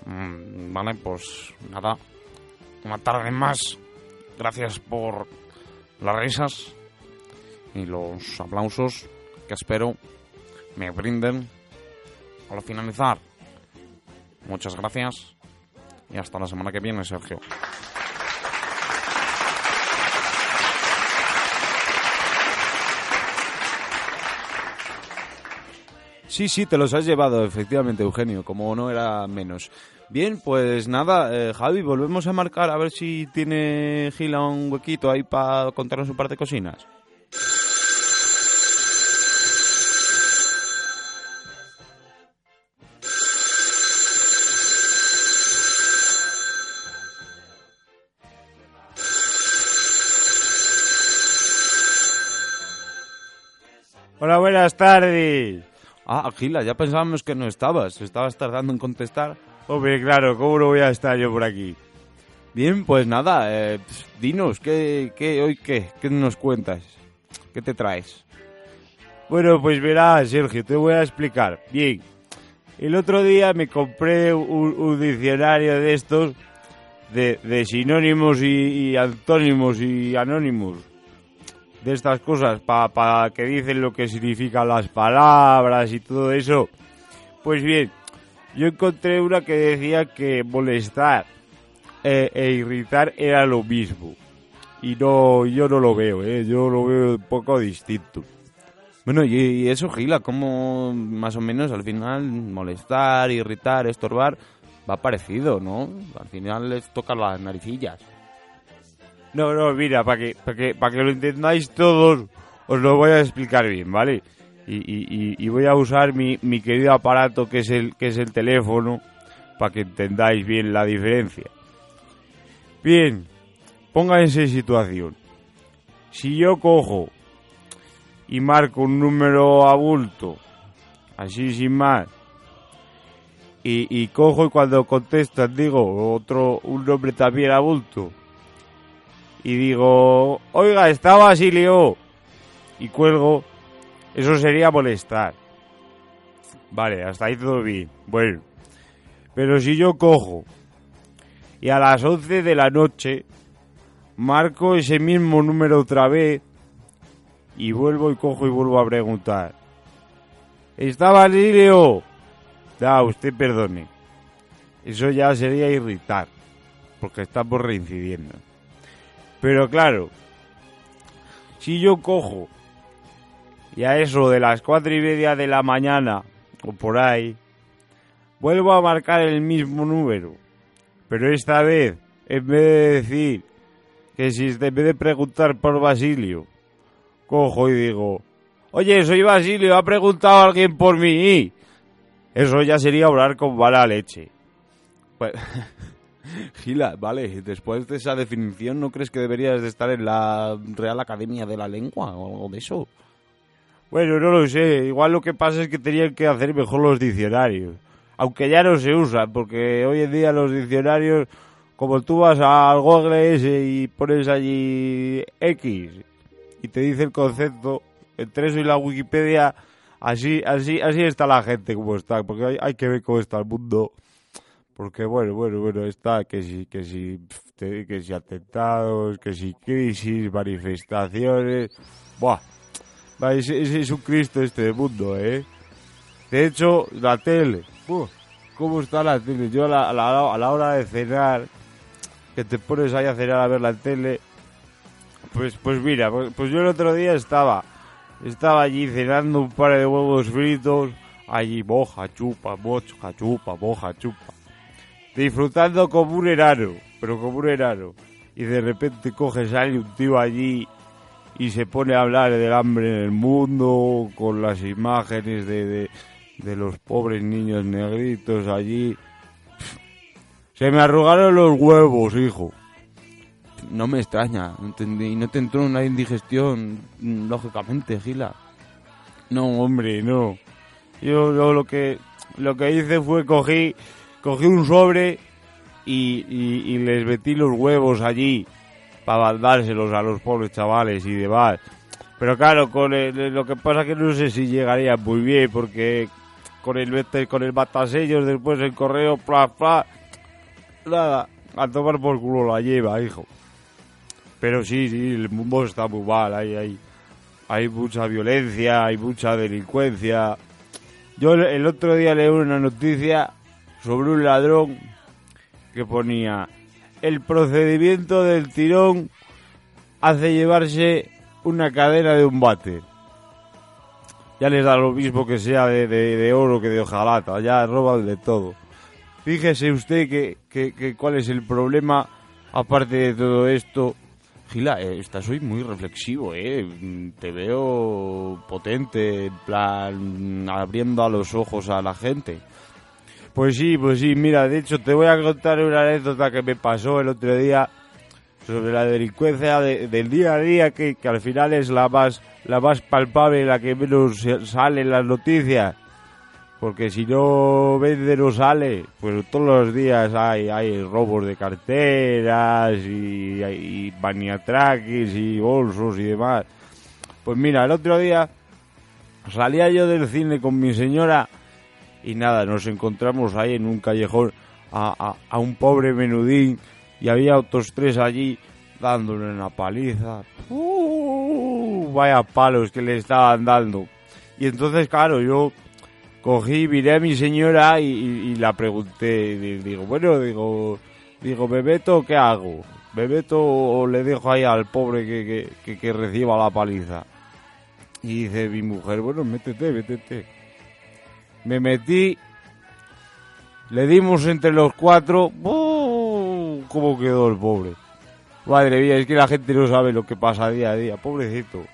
Mm, vale, pues nada. Una tarde más. Gracias por las risas y los aplausos que espero me brinden al finalizar. Muchas gracias y hasta la semana que viene, Sergio. Sí, sí, te los has llevado, efectivamente, Eugenio, como no era menos. Bien, pues nada, eh, Javi, volvemos a marcar a ver si tiene Gila un huequito ahí para contarnos un par de cocinas. Hola, buenas tardes. Ah, Gila, ya pensábamos que no estabas. Estabas tardando en contestar. Hombre, claro, ¿cómo no voy a estar yo por aquí? Bien, pues nada, eh, dinos, ¿qué, qué, hoy qué? ¿Qué nos cuentas? ¿Qué te traes? Bueno, pues verás, Sergio, te voy a explicar. Bien, el otro día me compré un, un diccionario de estos, de, de sinónimos y, y antónimos y anónimos de estas cosas para que dicen lo que significan las palabras y todo eso. Pues bien, yo encontré una que decía que molestar eh, e irritar era lo mismo. Y no, yo no lo veo, ¿eh? yo lo veo un poco distinto. Bueno, y, y eso, Gila, como más o menos al final molestar, irritar, estorbar, va parecido, ¿no? Al final les toca las naricillas. No, no, mira, para que, para que, para que lo entendáis todos, os lo voy a explicar bien, ¿vale? Y, y- voy a usar mi, mi querido aparato que es el, que es el teléfono para que entendáis bien la diferencia. Bien, pónganse en situación. Si yo cojo y marco un número a bulto, así sin más, y, cojo y cuando contestan digo otro, un nombre también a bulto, y digo, oiga, está Basilio, y cuelgo, eso sería molestar. Vale, hasta ahí todo bien. Bueno, pero si yo cojo y a las 11 de la noche marco ese mismo número otra vez y vuelvo y cojo y vuelvo a preguntar, ¿está Basilio? Da, usted perdone. Eso ya sería irritar, porque estamos reincidiendo. Pero claro, si yo cojo y a eso de las cuatro y media de la mañana o por ahí, vuelvo a marcar el mismo número, pero esta vez, en vez de decir que si en vez de preguntar por Basilio, cojo y digo, oye, soy Basilio, ha preguntado alguien por mí. Eso ya sería hablar con mala leche. Pues, *laughs* *laughs* Gila, vale, después de esa definición, ¿no crees que deberías de estar en la Real Academia de la Lengua o algo de eso? Bueno, no lo sé. Igual lo que pasa es que tenían que hacer mejor los diccionarios. Aunque ya no se usan, porque hoy en día los diccionarios, como tú vas al Google ese y pones allí X y te dice el concepto, entre eso y la Wikipedia Así, así, así está la gente como está, porque hay, hay que ver cómo está el mundo. Porque bueno, bueno, bueno, está que si, que si, que si atentados, que si crisis, manifestaciones. Buah, es, un Cristo este mundo, ¿eh? De hecho, la tele, ¿cómo está la tele? Yo a la, a la, a la hora de cenar, que te pones ahí a cenar a ver la tele, pues, pues mira, pues, pues yo el otro día estaba, estaba allí cenando un par de huevos fritos, allí moja, chupa, moja, chupa, moja, chupa, disfrutando como un enano, pero como un enano, y de repente coge, sale un tío allí y se pone a hablar del hambre en el mundo, con las imágenes de, de, de los pobres niños negritos allí. Se me arrugaron los huevos, hijo. No me extraña. Y no te entró una indigestión, mm, lógicamente, Gila. No, hombre, no. Yo, yo lo que lo que hice fue cogí, cogí un sobre y, les metí los huevos allí para mandárselos a los pobres chavales y demás. Pero claro, con el- lo que pasa que no sé si llegaría muy bien porque con el con el matasellos después el correo, pla, pla, nada, a tomar por culo la lleva, hijo. Pero sí, sí, el mundo está muy mal, hay, hay, mucha violencia, hay mucha delincuencia. Yo el otro día leí una noticia sobre un ladrón que ponía el procedimiento del tirón hace llevarse una cadena de un bate. Ya les da lo mismo que sea de, de- oro que de hojalata, ya roban de todo. Fíjese usted que, que- cuál es el problema, aparte de todo esto, Gila, eh, estás hoy muy reflexivo, ¿eh? Te veo potente, en plan, abriendo a los ojos a la gente. Pues sí, pues sí, mira, de hecho te voy a contar una anécdota que me pasó el otro día sobre la delincuencia de- del día a día que, que al final es la más la más palpable, la que menos sale en las noticias. Porque si no vende no sale, pues todos los días hay, hay robos de carteras y, y maniatraques y bolsos y demás. Pues mira, el otro día salía yo del cine con mi señora y nada, nos encontramos ahí en un callejón a, a- un pobre menudín y había otros tres allí dándole una paliza. ¡Uh! vaya palos que le estaban dando. Y entonces, claro, yo cogí, miré a mi señora y, la pregunté, di- digo, bueno, digo, digo, ¿me meto o qué hago? ¿Me meto o le dejo ahí al pobre que, que- que reciba la paliza? Y dice mi mujer, bueno, métete, métete. Me metí, le dimos entre los cuatro, ¡uh! ¿cómo quedó el pobre? Madre mía, es que la gente no sabe lo que pasa día a día, pobrecito.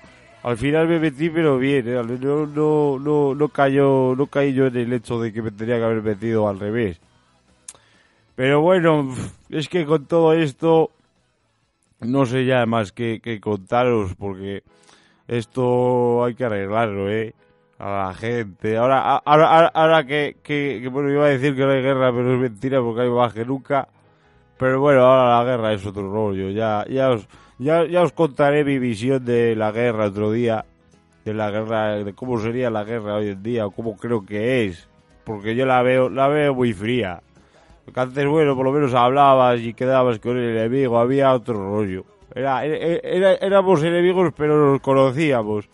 Al final me metí, pero bien, ¿eh? no, no, no, no cayó, no caí yo en el hecho de que me tenía que haber metido al revés. Pero bueno, es que con todo esto no sé ya más que, que contaros porque esto hay que arreglarlo, ¿eh? A la gente. Ahora, ahora, ahora, que, que, bueno, iba a decir que no hay guerra, pero es mentira porque hay más que nunca. Pero bueno, ahora la guerra es otro rollo. Ya, ya os, ya, ya os contaré mi visión de la guerra otro día. De la guerra, de cómo sería la guerra hoy en día o cómo creo que es. Porque yo la veo, la veo muy fría. Porque antes, bueno, por lo menos hablabas y quedabas con el enemigo, había otro rollo. Era, era- éramos enemigos, pero nos conocíamos.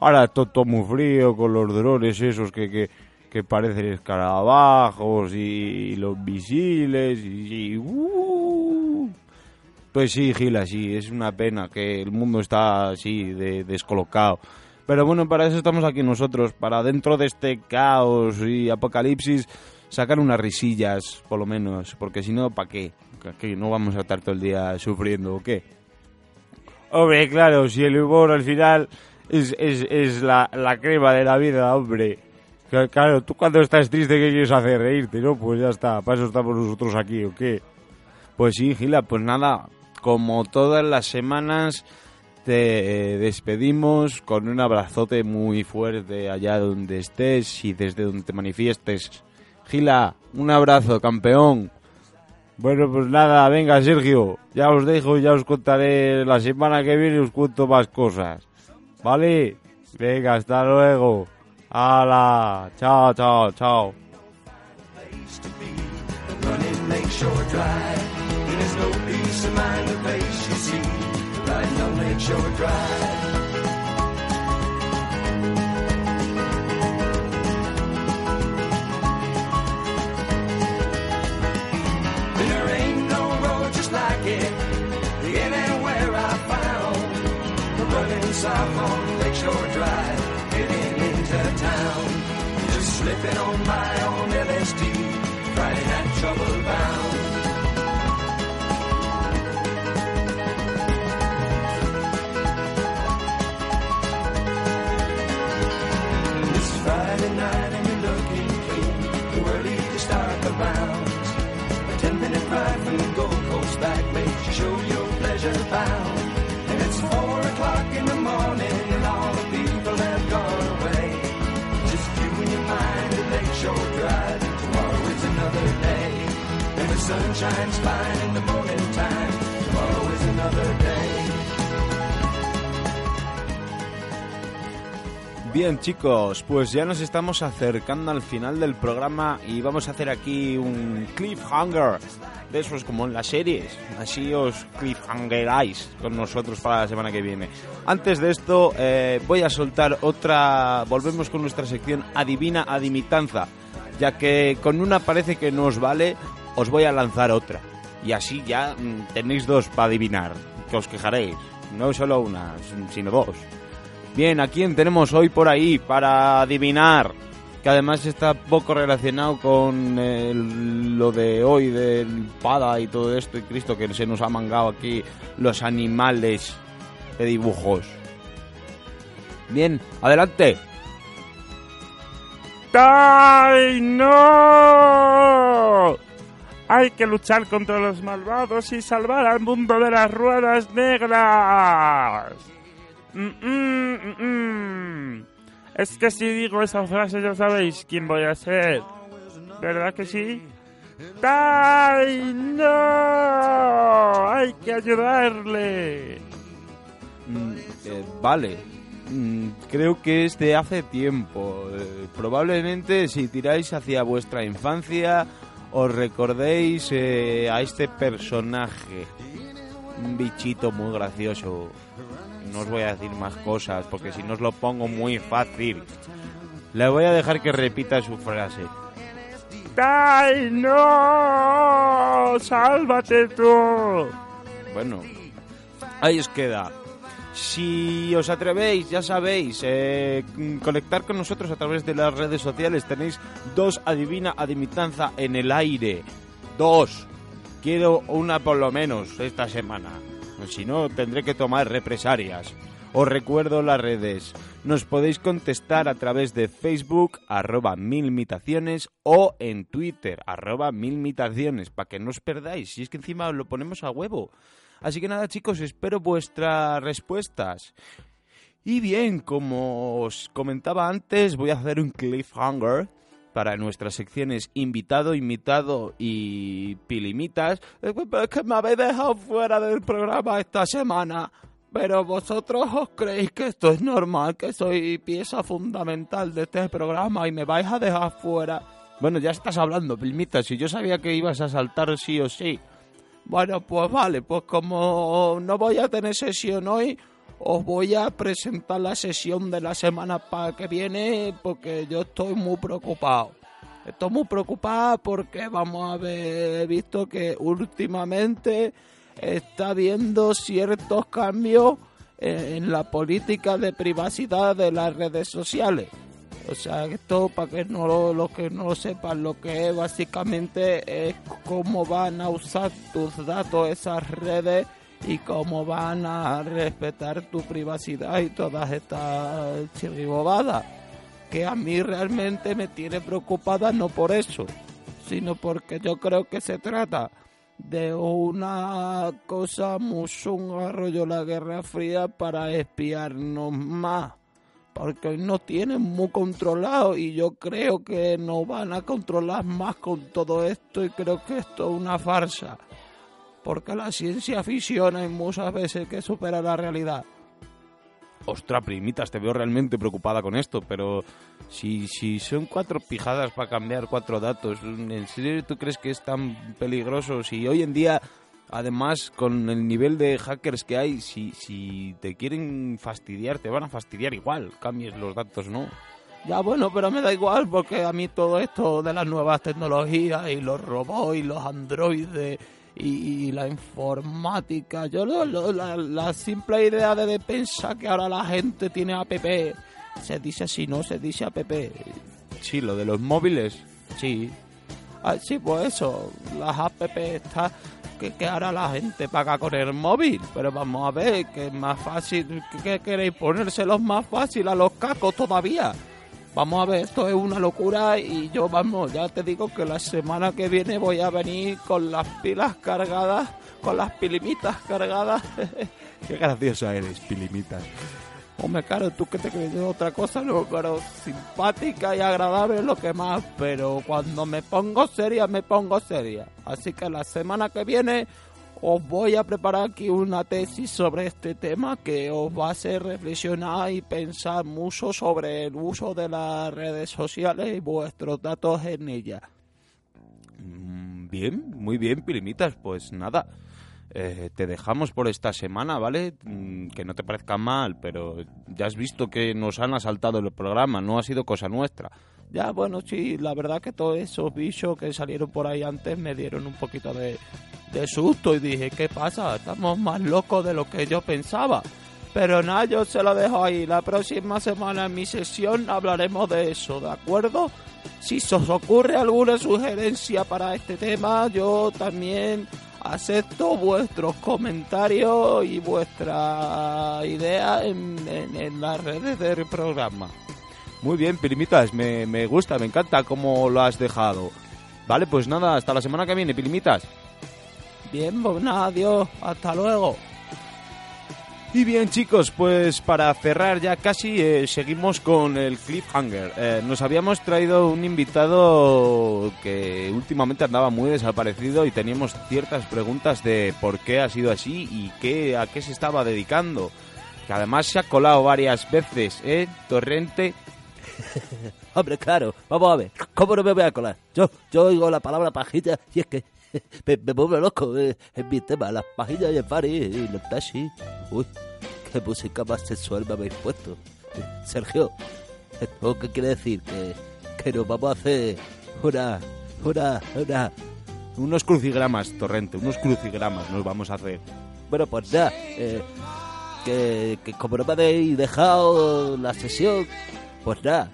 Ahora todo, todo muy frío, con los drones esos que, que, que parecen escarabajos y, los misiles y... y- ¡uh! Pues sí, Gila, sí, es una pena que el mundo está así, de, descolocado. Pero bueno, para eso estamos aquí nosotros, para dentro de este caos y apocalipsis sacar unas risillas, por lo menos, porque si no, ¿para qué? ¿Que no vamos a estar todo el día sufriendo o qué? Hombre, claro, si el humor al final es, es, es la, la crema de la vida, hombre. Cla- Claro, tú cuando estás triste, ¿qué quieres hacer? Reírte, ¿no? Pues ya está, para eso estamos nosotros aquí, ¿o qué? Pues sí, Gila, pues nada, como todas las semanas te eh, despedimos con un abrazote muy fuerte allá donde estés y desde donde te manifiestes. Gila, un abrazo, campeón. Bueno, pues nada, venga, Sergio, ya os dejo, ya os contaré la semana que viene, os cuento más cosas. ¿Vale? Venga, hasta luego. ¡Hala! ¡Chao, chao, chao! South on Lakeshore Drive. Getting into town. Just slipping on my own LSD. Friday night trouble Bien chicos, pues ya nos estamos acercando al final del programa y vamos a hacer aquí un cliffhanger de esos como en las series. Así os cliffhangeráis con nosotros para la semana que viene. Antes de esto eh, voy a soltar otra, volvemos con nuestra sección Adivina Adimitanza, ya que con una parece que no os vale, os voy a lanzar otra. Y así ya mm, tenéis dos para adivinar, que os quejaréis. No solo una, sino dos. Bien, ¿a quién tenemos hoy por ahí para adivinar? Que además está poco relacionado con el- lo de hoy del Pada y todo esto y Cristo que se nos ha mangado aquí los animales de dibujos. Bien, adelante. ¡Ay, no! Hay que luchar contra los malvados y salvar al mundo de las ruedas negras. Mm, mm, mm. Es que si digo esa frase ya sabéis quién voy a ser. ¿Verdad que sí? ¡Ay, no! Hay que ayudarle. Mm, eh, vale. Mm, creo que es de hace tiempo. Eh, probablemente si tiráis hacia vuestra infancia os recordéis eh, a este personaje. Un bichito muy gracioso. No os voy a decir más cosas porque si no os lo pongo muy fácil. Le voy a dejar que repita su frase. ¡Ay, no! ¡Sálvate tú! Bueno, ahí os queda. Si os atrevéis, ya sabéis, eh, conectar con nosotros a través de las redes sociales. Tenéis dos adivina adimitanza en el aire. Dos. Quiero una por lo menos esta semana. Si no, tendré que tomar represalias. Os recuerdo las redes. Nos podéis contestar a través de Facebook, arroba milmitaciones, o en Twitter, arroba milmitaciones, para que no os perdáis. Si es que encima lo ponemos a huevo. Así que nada, chicos, espero vuestras respuestas. Y bien, como os comentaba antes, voy a hacer un cliffhanger para nuestras secciones invitado, invitado y pilimitas. Es que me habéis dejado fuera del programa esta semana. Pero vosotros os creéis que esto es normal, que soy pieza fundamental de este programa y me vais a dejar fuera. Bueno, ya estás hablando, Pilmitas, si yo sabía que ibas a saltar sí o sí. Bueno, pues vale, pues como no voy a tener sesión hoy, os voy a presentar la sesión de la semana pa- que viene porque yo estoy muy preocupado. Estoy muy preocupado porque vamos a ver, visto que últimamente está habiendo ciertos cambios en la política de privacidad de las redes sociales. O sea, esto para que no lo, los que no lo sepan, lo que es básicamente es cómo van a usar tus datos esas redes y cómo van a respetar tu privacidad y todas estas chirribobadas. Que a mí realmente me tiene preocupada no por eso, sino porque yo creo que se trata de una cosa muy rollo la Guerra Fría para espiarnos más porque nos tienen muy controlados y yo creo que nos van a controlar más con todo esto y creo que esto es una farsa. Porque la ciencia ficción hay muchas veces que supera la realidad. Ostras, primitas, te veo realmente preocupada con esto, pero si, si son cuatro pijadas para cambiar cuatro datos, ¿en serio tú crees que es tan peligroso? Si hoy en día, además, con el nivel de hackers que hay, si, si te quieren fastidiar, te van a fastidiar igual, cambies los datos, ¿no? Ya bueno, pero me da igual porque a mí todo esto de las nuevas tecnologías y los robots y los androides y, y la informática, yo lo- lo- la, la simple idea de, de pensar que ahora la gente tiene app, se dice así, no se dice app. Sí, lo de los móviles, sí. Ah, sí, pues eso, las app está que, que ahora la gente paga con el móvil, pero vamos a ver, que es más fácil, que, que queréis ponérselos más fácil a los cacos todavía. Vamos a ver, esto es una locura y yo, vamos, ya te digo que la semana que viene voy a venir con las pilas cargadas, con las pilimitas cargadas. *laughs* Qué graciosa eres, pilimitas. Hombre, claro, tú que te crees otra cosa, no, pero simpática y agradable es lo que más, pero cuando me pongo seria, me pongo seria. Así que la semana que viene os voy a preparar aquí una tesis sobre este tema que os va a hacer reflexionar y pensar mucho sobre el uso de las redes sociales y vuestros datos en ellas. Mm, Bien, muy bien, Pilimitas. Pues nada, eh, te dejamos por esta semana, ¿vale? Mm, Que no te parezca mal, pero ya has visto que nos han asaltado el programa, no ha sido cosa nuestra. Ya, bueno, sí, la verdad que todos esos bichos que salieron por ahí antes me dieron un poquito de, de susto y dije, ¿qué pasa? Estamos más locos de lo que yo pensaba. Pero nada, yo se lo dejo ahí. La próxima semana en mi sesión hablaremos de eso, ¿de acuerdo? Si os ocurre alguna sugerencia para este tema, yo también acepto vuestros comentarios y vuestra idea en, en- en las redes del programa. Muy bien, Pilimitas, me, me gusta, me encanta cómo lo has dejado. Vale, pues nada, hasta la semana que viene, Pilimitas. Bien, pues nada, adiós, hasta luego. Y bien chicos, pues para cerrar ya casi eh, seguimos con el cliffhanger. Eh, nos habíamos traído un invitado que últimamente andaba muy desaparecido y teníamos ciertas preguntas de por qué ha sido así y qué, a qué se estaba dedicando. Que además se ha colado varias veces, ¿eh? Torrente. *laughs* Hombre, claro, vamos a ver, ¿cómo no me voy a colar? Yo, yo oigo la palabra pajilla y es que me, me vuelve loco, eh, es mi tema, las pajillas y el party y los taxis. Uy, qué música más sexual me habéis puesto. Eh, Sergio, ¿esto qué quiere decir? Que, que nos vamos a hacer una, una, una... Unos crucigramas, Torrente, unos crucigramas nos vamos a hacer. Bueno, pues nada, eh, que, que como no me habéis dejado la sesión, pues nada,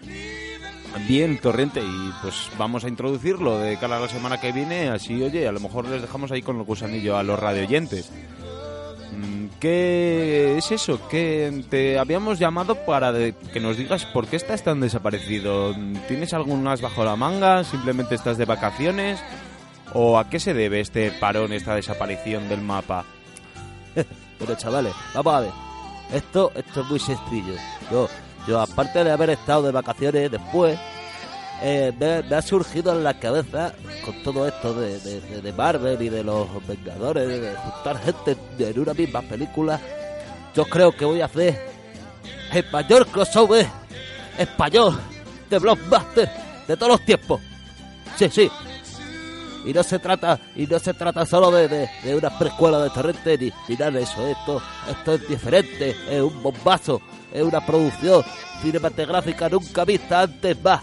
Bien, Torrente, y pues vamos a introducirlo de cara a la semana que viene, así, oye, a lo mejor les dejamos ahí con el gusanillo a los radioyentes. Mm, ¿Qué es eso? Que te habíamos llamado para de- que nos digas por qué estás tan desaparecido. ¿Tienes algún as bajo la manga? ¿Simplemente estás de vacaciones? ¿O a qué se debe este parón, esta desaparición del mapa? *laughs* Pero chavales, vamos a ver. Esto, esto es muy sencillo. Yo, yo aparte de haber estado de vacaciones después, eh, me, ha surgido en la cabeza con todo esto de, de, de- Marvel y de los Vengadores, de, juntar gente en una misma película. Yo creo que voy a hacer el mayor crossover español de blockbuster de todos los tiempos. Sí, sí, y no se trata y no se trata solo de, de, de una precuela de Torrente ni, ni nada de eso esto esto es diferente es un bombazo es una producción cinematográfica nunca vista antes más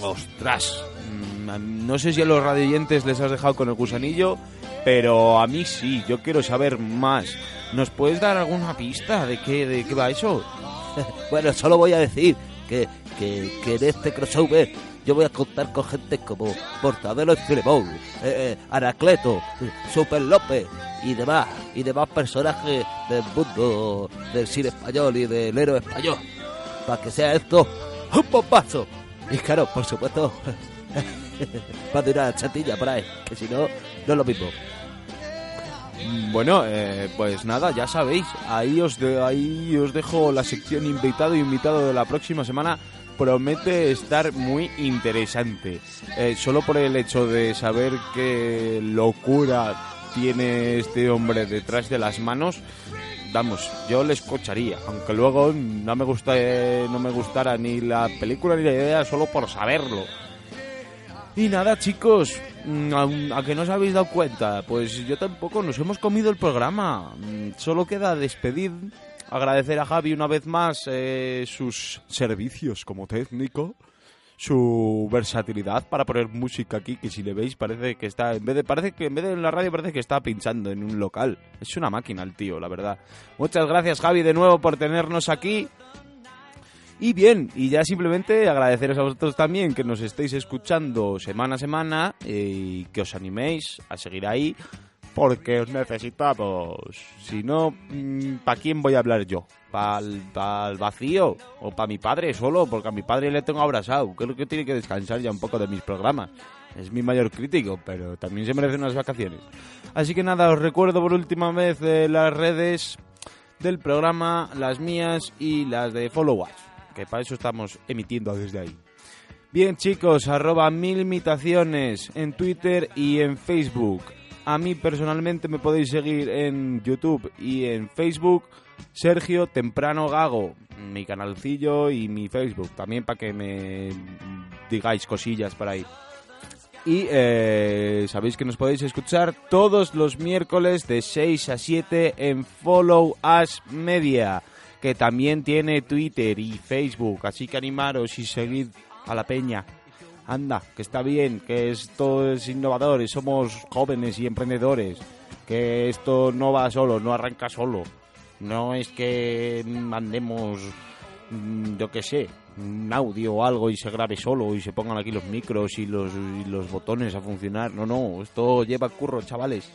¡Ostras! Mm, No sé si a los radioyentes les has dejado con el gusanillo, pero a mí sí, yo quiero saber más. ¿Nos puedes dar alguna pista de qué, de qué va eso? *laughs* bueno solo voy a decir que, que, que en este crossover yo voy a contar con gente como Mortadelo y Filemón, eh, eh, Anacleto, Super López y demás, y demás personajes del mundo del cine español y del héroe español, para que sea esto un bombazo. Y claro, por supuesto, *laughs* va a una chatilla por ahí, que si no, no es lo mismo. Bueno, eh, pues nada, ya sabéis, ahí os, de- ahí os dejo la sección invitado y invitado de la próxima semana. Promete estar muy interesante. Eh, solo por el hecho de saber qué locura tiene este hombre detrás de las manos, vamos, yo le escucharía, aunque luego no me gusta, no me gustara ni la película ni la idea solo por saberlo. Y nada, chicos, mm, a, a que no os habéis dado cuenta, pues yo tampoco nos hemos comido el programa. Mm, Solo queda despedir, agradecer a Javi una vez más eh, sus servicios como técnico, su versatilidad para poner música aquí, que si le veis parece que está, en vez de parece que en vez de en la radio parece que está pinchando en un local. Es una máquina el tío, la verdad. Muchas gracias Javi de nuevo por tenernos aquí. Y bien, y ya simplemente agradeceros a vosotros también que nos estéis escuchando semana a semana eh, y que os animéis a seguir ahí porque os necesitamos. Si no, ¿para quién voy a hablar yo? ¿Para el vacío? ¿O para mi padre solo? Porque a mi padre le tengo abrazado. Creo que tiene que descansar ya un poco de mis programas. Es mi mayor crítico, pero también se merece unas vacaciones. Así que nada, os recuerdo por última vez eh, las redes del programa, las mías y las de Follow Us, que para eso estamos emitiendo desde ahí. Bien chicos, arroba mil imitaciones en Twitter y en Facebook. A mí personalmente me podéis seguir en YouTube y en Facebook. Sergio Temprano Gago, mi canalcillo y mi Facebook. También para que me digáis cosillas por ahí. Y eh, sabéis que nos podéis escuchar todos los miércoles de 6 a 7 en Follow Us Media, que también tiene Twitter y Facebook. Así que animaros y seguid a la peña. Anda, que está bien, que esto es innovador, y somos jóvenes y emprendedores, que esto no va solo, no arranca solo. No es que mandemos, mm, yo qué sé, un audio o algo y se grabe solo y se pongan aquí los micros y los, y los botones a funcionar. No, no, esto lleva curro, chavales.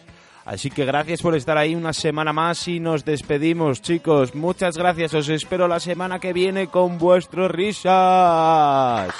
Así que gracias por estar ahí una semana más y nos despedimos, chicos. Muchas gracias, os espero la semana que viene con vuestras risas.